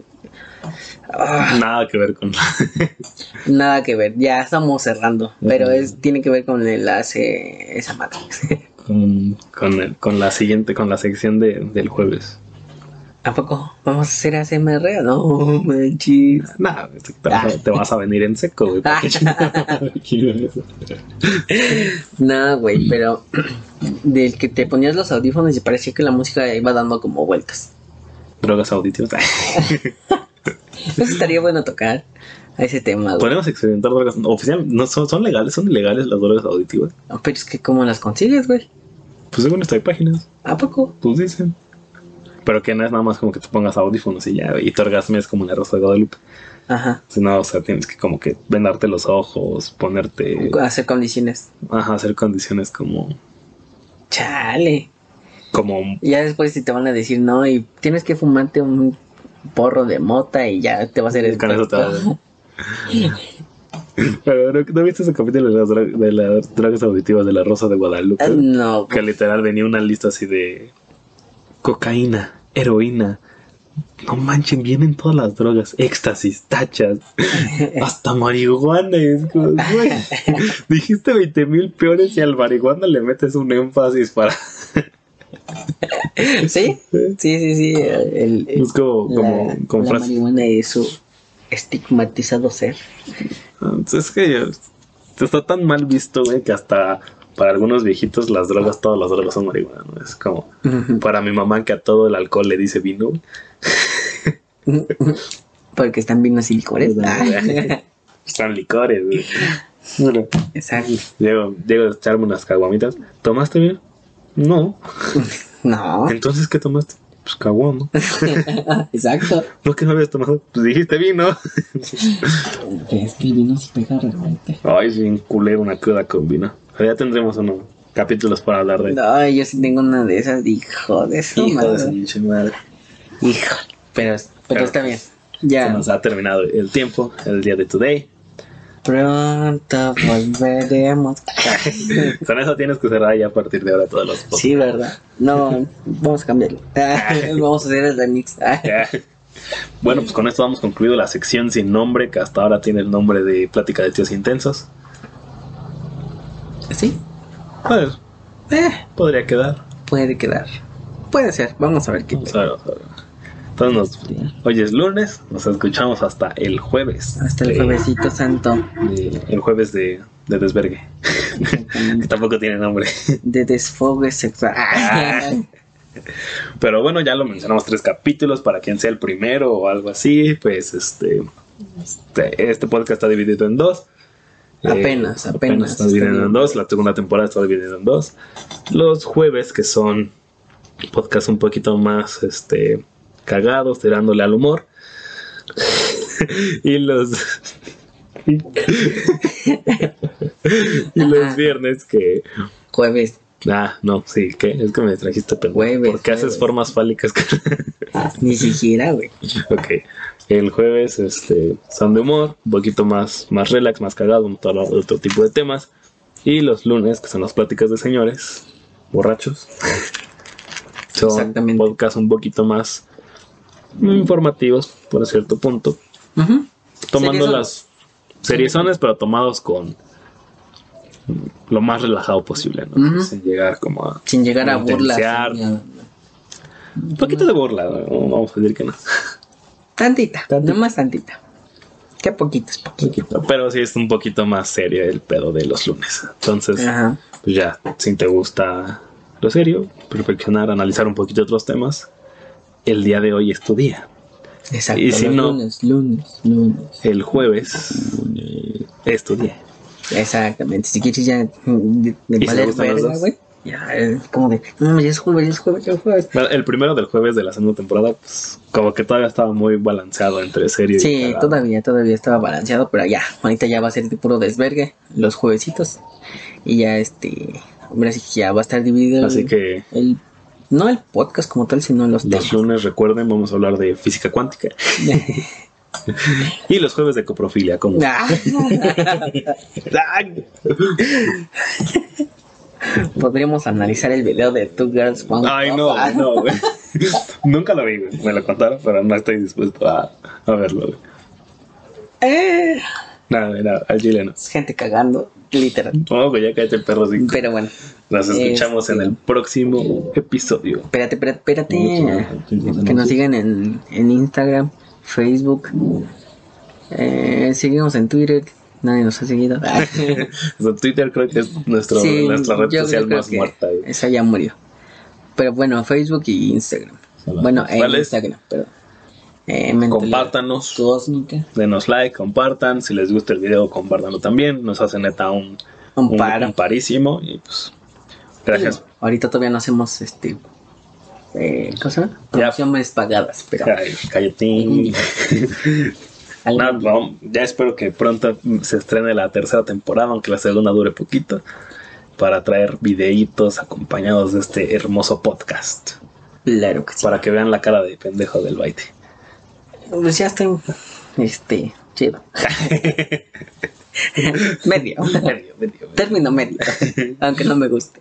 Ah, Nada que ver con. [laughs] nada que ver, ya estamos cerrando, pero es tiene que ver con el hace esa madre. con, con, el- con la siguiente, con la sección de, del jueves. ¿A poco vamos a hacer ASMR? No, manches. Nada, te, vas a, te vas a venir en seco, güey. ¿para qué chingados [laughs] quiero eso? No, güey, pero [clears throat] del que te ponías los audífonos y parecía que la música iba dando como vueltas. Drogas auditivas. [laughs] Eso estaría bueno tocar a ese tema, güey. Podemos experimentar drogas. Oficial, no, son, son legales, son ilegales las drogas auditivas. No, pero es que ¿cómo las consigues, güey? Pues según esta hay páginas, ¿A poco? pues dicen. Pero que no es nada más como que te pongas audífonos y ya, y te orgasmes como en la Rosa de Guadalupe. Ajá. Sino, o sea, tienes que como que vendarte los ojos, ponerte. Hacer condiciones. Ajá, hacer condiciones como. Chale. como ya después si te van a decir no y tienes que fumarte un porro de mota y ya te va a hacer el Con eso te va [laughs] Pero ¿no, ¿no viste ese capítulo de las, dro- de las drogas auditivas de la Rosa de Guadalupe? Ah, No, Que literal venía una lista así de cocaína, heroína. No manchen, vienen todas las drogas, éxtasis, tachas, [laughs] hasta marihuana. es como, güey, dijiste 20 mil peores y al marihuana le metes un énfasis para. [laughs] ¿Sí? Sí, sí, sí. El, el- Es como, la, como la frase. marihuana es su estigmatizado ser. Entonces, es que está tan mal visto, güey, que hasta para algunos viejitos las drogas, todas las drogas son marihuana, ¿no? Es como para mi mamá que a todo el alcohol le dice vino. [laughs] Porque están vinos y licores. [laughs] Están licores, güey. Bueno, Exacto. llego, llego a echarme unas caguamitas. ¿Tomaste vino? No. [laughs] No. Entonces, ¿qué tomaste? Pues caguamo. Exacto. ¿No que no habías tomado? Pues dijiste vino. Es que el vino se pega realmente. Ay, sin culero una cruda con vino. Pero ya tendremos unos capítulos para hablar de No, yo sí tengo una de esas, hijo de su Hijo de madre. su pinche madre. Hijo. Pero, pero Pero- está bien. Se Ya. nos ha terminado el tiempo, el día de today. Pronto volveremos. [laughs] Con eso tienes que cerrar ya a partir de ahora todos los podcasts. Sí, ¿verdad? No, vamos a cambiarlo. [laughs] [laughs] vamos a hacer el remix. Bueno, pues con esto vamos concluido la sección sin nombre, que hasta ahora tiene el nombre de Plática de Tíos Intensos. Pues, Eh, podría quedar. puede quedar. Puede ser. Vamos a ver qué. Vamos a ver, vamos a ver. Entonces, nos, hoy es lunes, nos escuchamos hasta el jueves. Hasta el de- juevesito santo de- el jueves de, de desvergue. que [laughs] tampoco tiene nombre. de desfogue sexual. [laughs] Pero bueno, ya lo mencionamos tres capítulos para quien sea el primero o algo así. Pues este, este, este podcast está dividido en dos. Apenas, apenas está dividido está en dos. La segunda temporada está dividida en dos. Los jueves, que son podcasts un poquito más este, cagados, tirándole al humor. [laughs] y los. [laughs] y los viernes que Jueves. Ah, no, sí, ¿qué? Es que me trajiste pendejo. ¿Por qué haces formas fálicas? [laughs] Ni siquiera, güey. ok. El jueves este, son de humor, un poquito más, más relax, más cagado, un todo otro tipo de temas. Y los lunes, que son las pláticas de señores, borrachos. [laughs] Son Exactamente. podcasts un poquito más informativos, por cierto punto. Tomando Seriezones. las seriezones, pero tomados con lo más relajado posible, ¿no? Sin llegar como a Sin llegar a burlas. Un poquito de burla, ¿no? vamos a decir que no. Tantita, Tantita. nomás tantita. Qué poquito es poquito. Pero sí es un poquito más serio el pedo de los lunes. Entonces, Ajá. pues ya, si te gusta lo serio, perfeccionar, analizar un poquito otros temas, el día de hoy es tu día. Exacto. Y si no- Lunes, lunes, lunes. El jueves es tu día. Exactamente. Si quieres ya mm, ¿Y si valer los verga, güey. Ya, es como de, no, ya es jueves, ya es jueves, ya es jueves. Bueno, el primero del jueves de la segunda temporada, pues como que todavía estaba muy balanceado entre serio y Sí, cagado. todavía, todavía estaba balanceado, pero ya, ahorita ya va a ser de puro desvergue, los juevesitos. Y ya este, hombre, así que ya va a estar dividido el- Así que el, no el podcast como tal, sino los los temas. lunes, recuerden, vamos a hablar de física cuántica. [laughs] [laughs] [laughs] Y los jueves de coprofilia, como... [laughs] Podríamos analizar el video de Two Girls One Ay, Cup. no, no, güey. [laughs] Nunca lo vi, güey. Me lo contaron, pero no estoy dispuesto a, a verlo, güey. eh, Nada, nada, al chile no. es gente cagando, literal. No, güey, ya cállate el perro. Sí. Pero bueno, Nos escuchamos Este- en el próximo episodio. espérate, espérate, espérate. Que nos sigan en, en Instagram, Facebook. Eh, seguimos en Twitter. Nadie nos ha seguido. [laughs] Twitter creo que es nuestro, Sí, nuestra red social más muerta. Esa ya murió. Pero bueno, Facebook y Instagram. Son las Bueno, en principales. Instagram, perdón. Eh, Compártanos, Cósmica. denos like, compartan. Si les gusta el video, compártanlo también. Nos hace neta un, Un parísimo. Y pues, gracias. Ahorita todavía no hacemos este. Eh, ¿Cómo se llama? Promociones pagadas, pero. Día. [laughs] no, ya espero que pronto se estrene la tercera temporada, aunque la segunda dure poquito, para traer videitos acompañados de este hermoso podcast, Claro que sí. para que vean la cara de pendejo del baite. Pues ya estoy. Este. Chido. [laughs] [laughs] medio. Medio, medio, medio. Término medio. Aunque no me guste.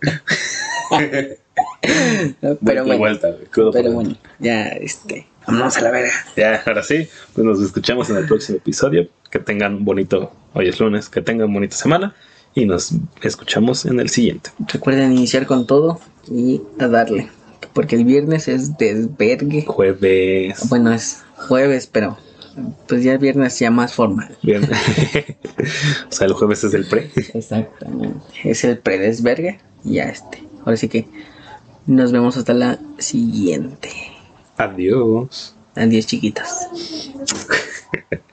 [laughs] pero Vuelta bueno. vuelta, Pero ya este. Vamos a la verga. Ya, ahora sí, pues nos escuchamos en el próximo episodio. Que tengan un bonito, hoy es lunes, que tengan bonita semana y nos escuchamos en el siguiente. Recuerden iniciar con todo y a darle. Porque el viernes es desvergue. Jueves. Bueno, es jueves, pero pues ya el viernes ya más formal. Bien. [laughs] o sea, el jueves es el pre. Exactamente. Es el predesvergue. Y ya este. Ahora sí que nos vemos hasta la siguiente. Adiós. Adiós, chiquitas. [laughs]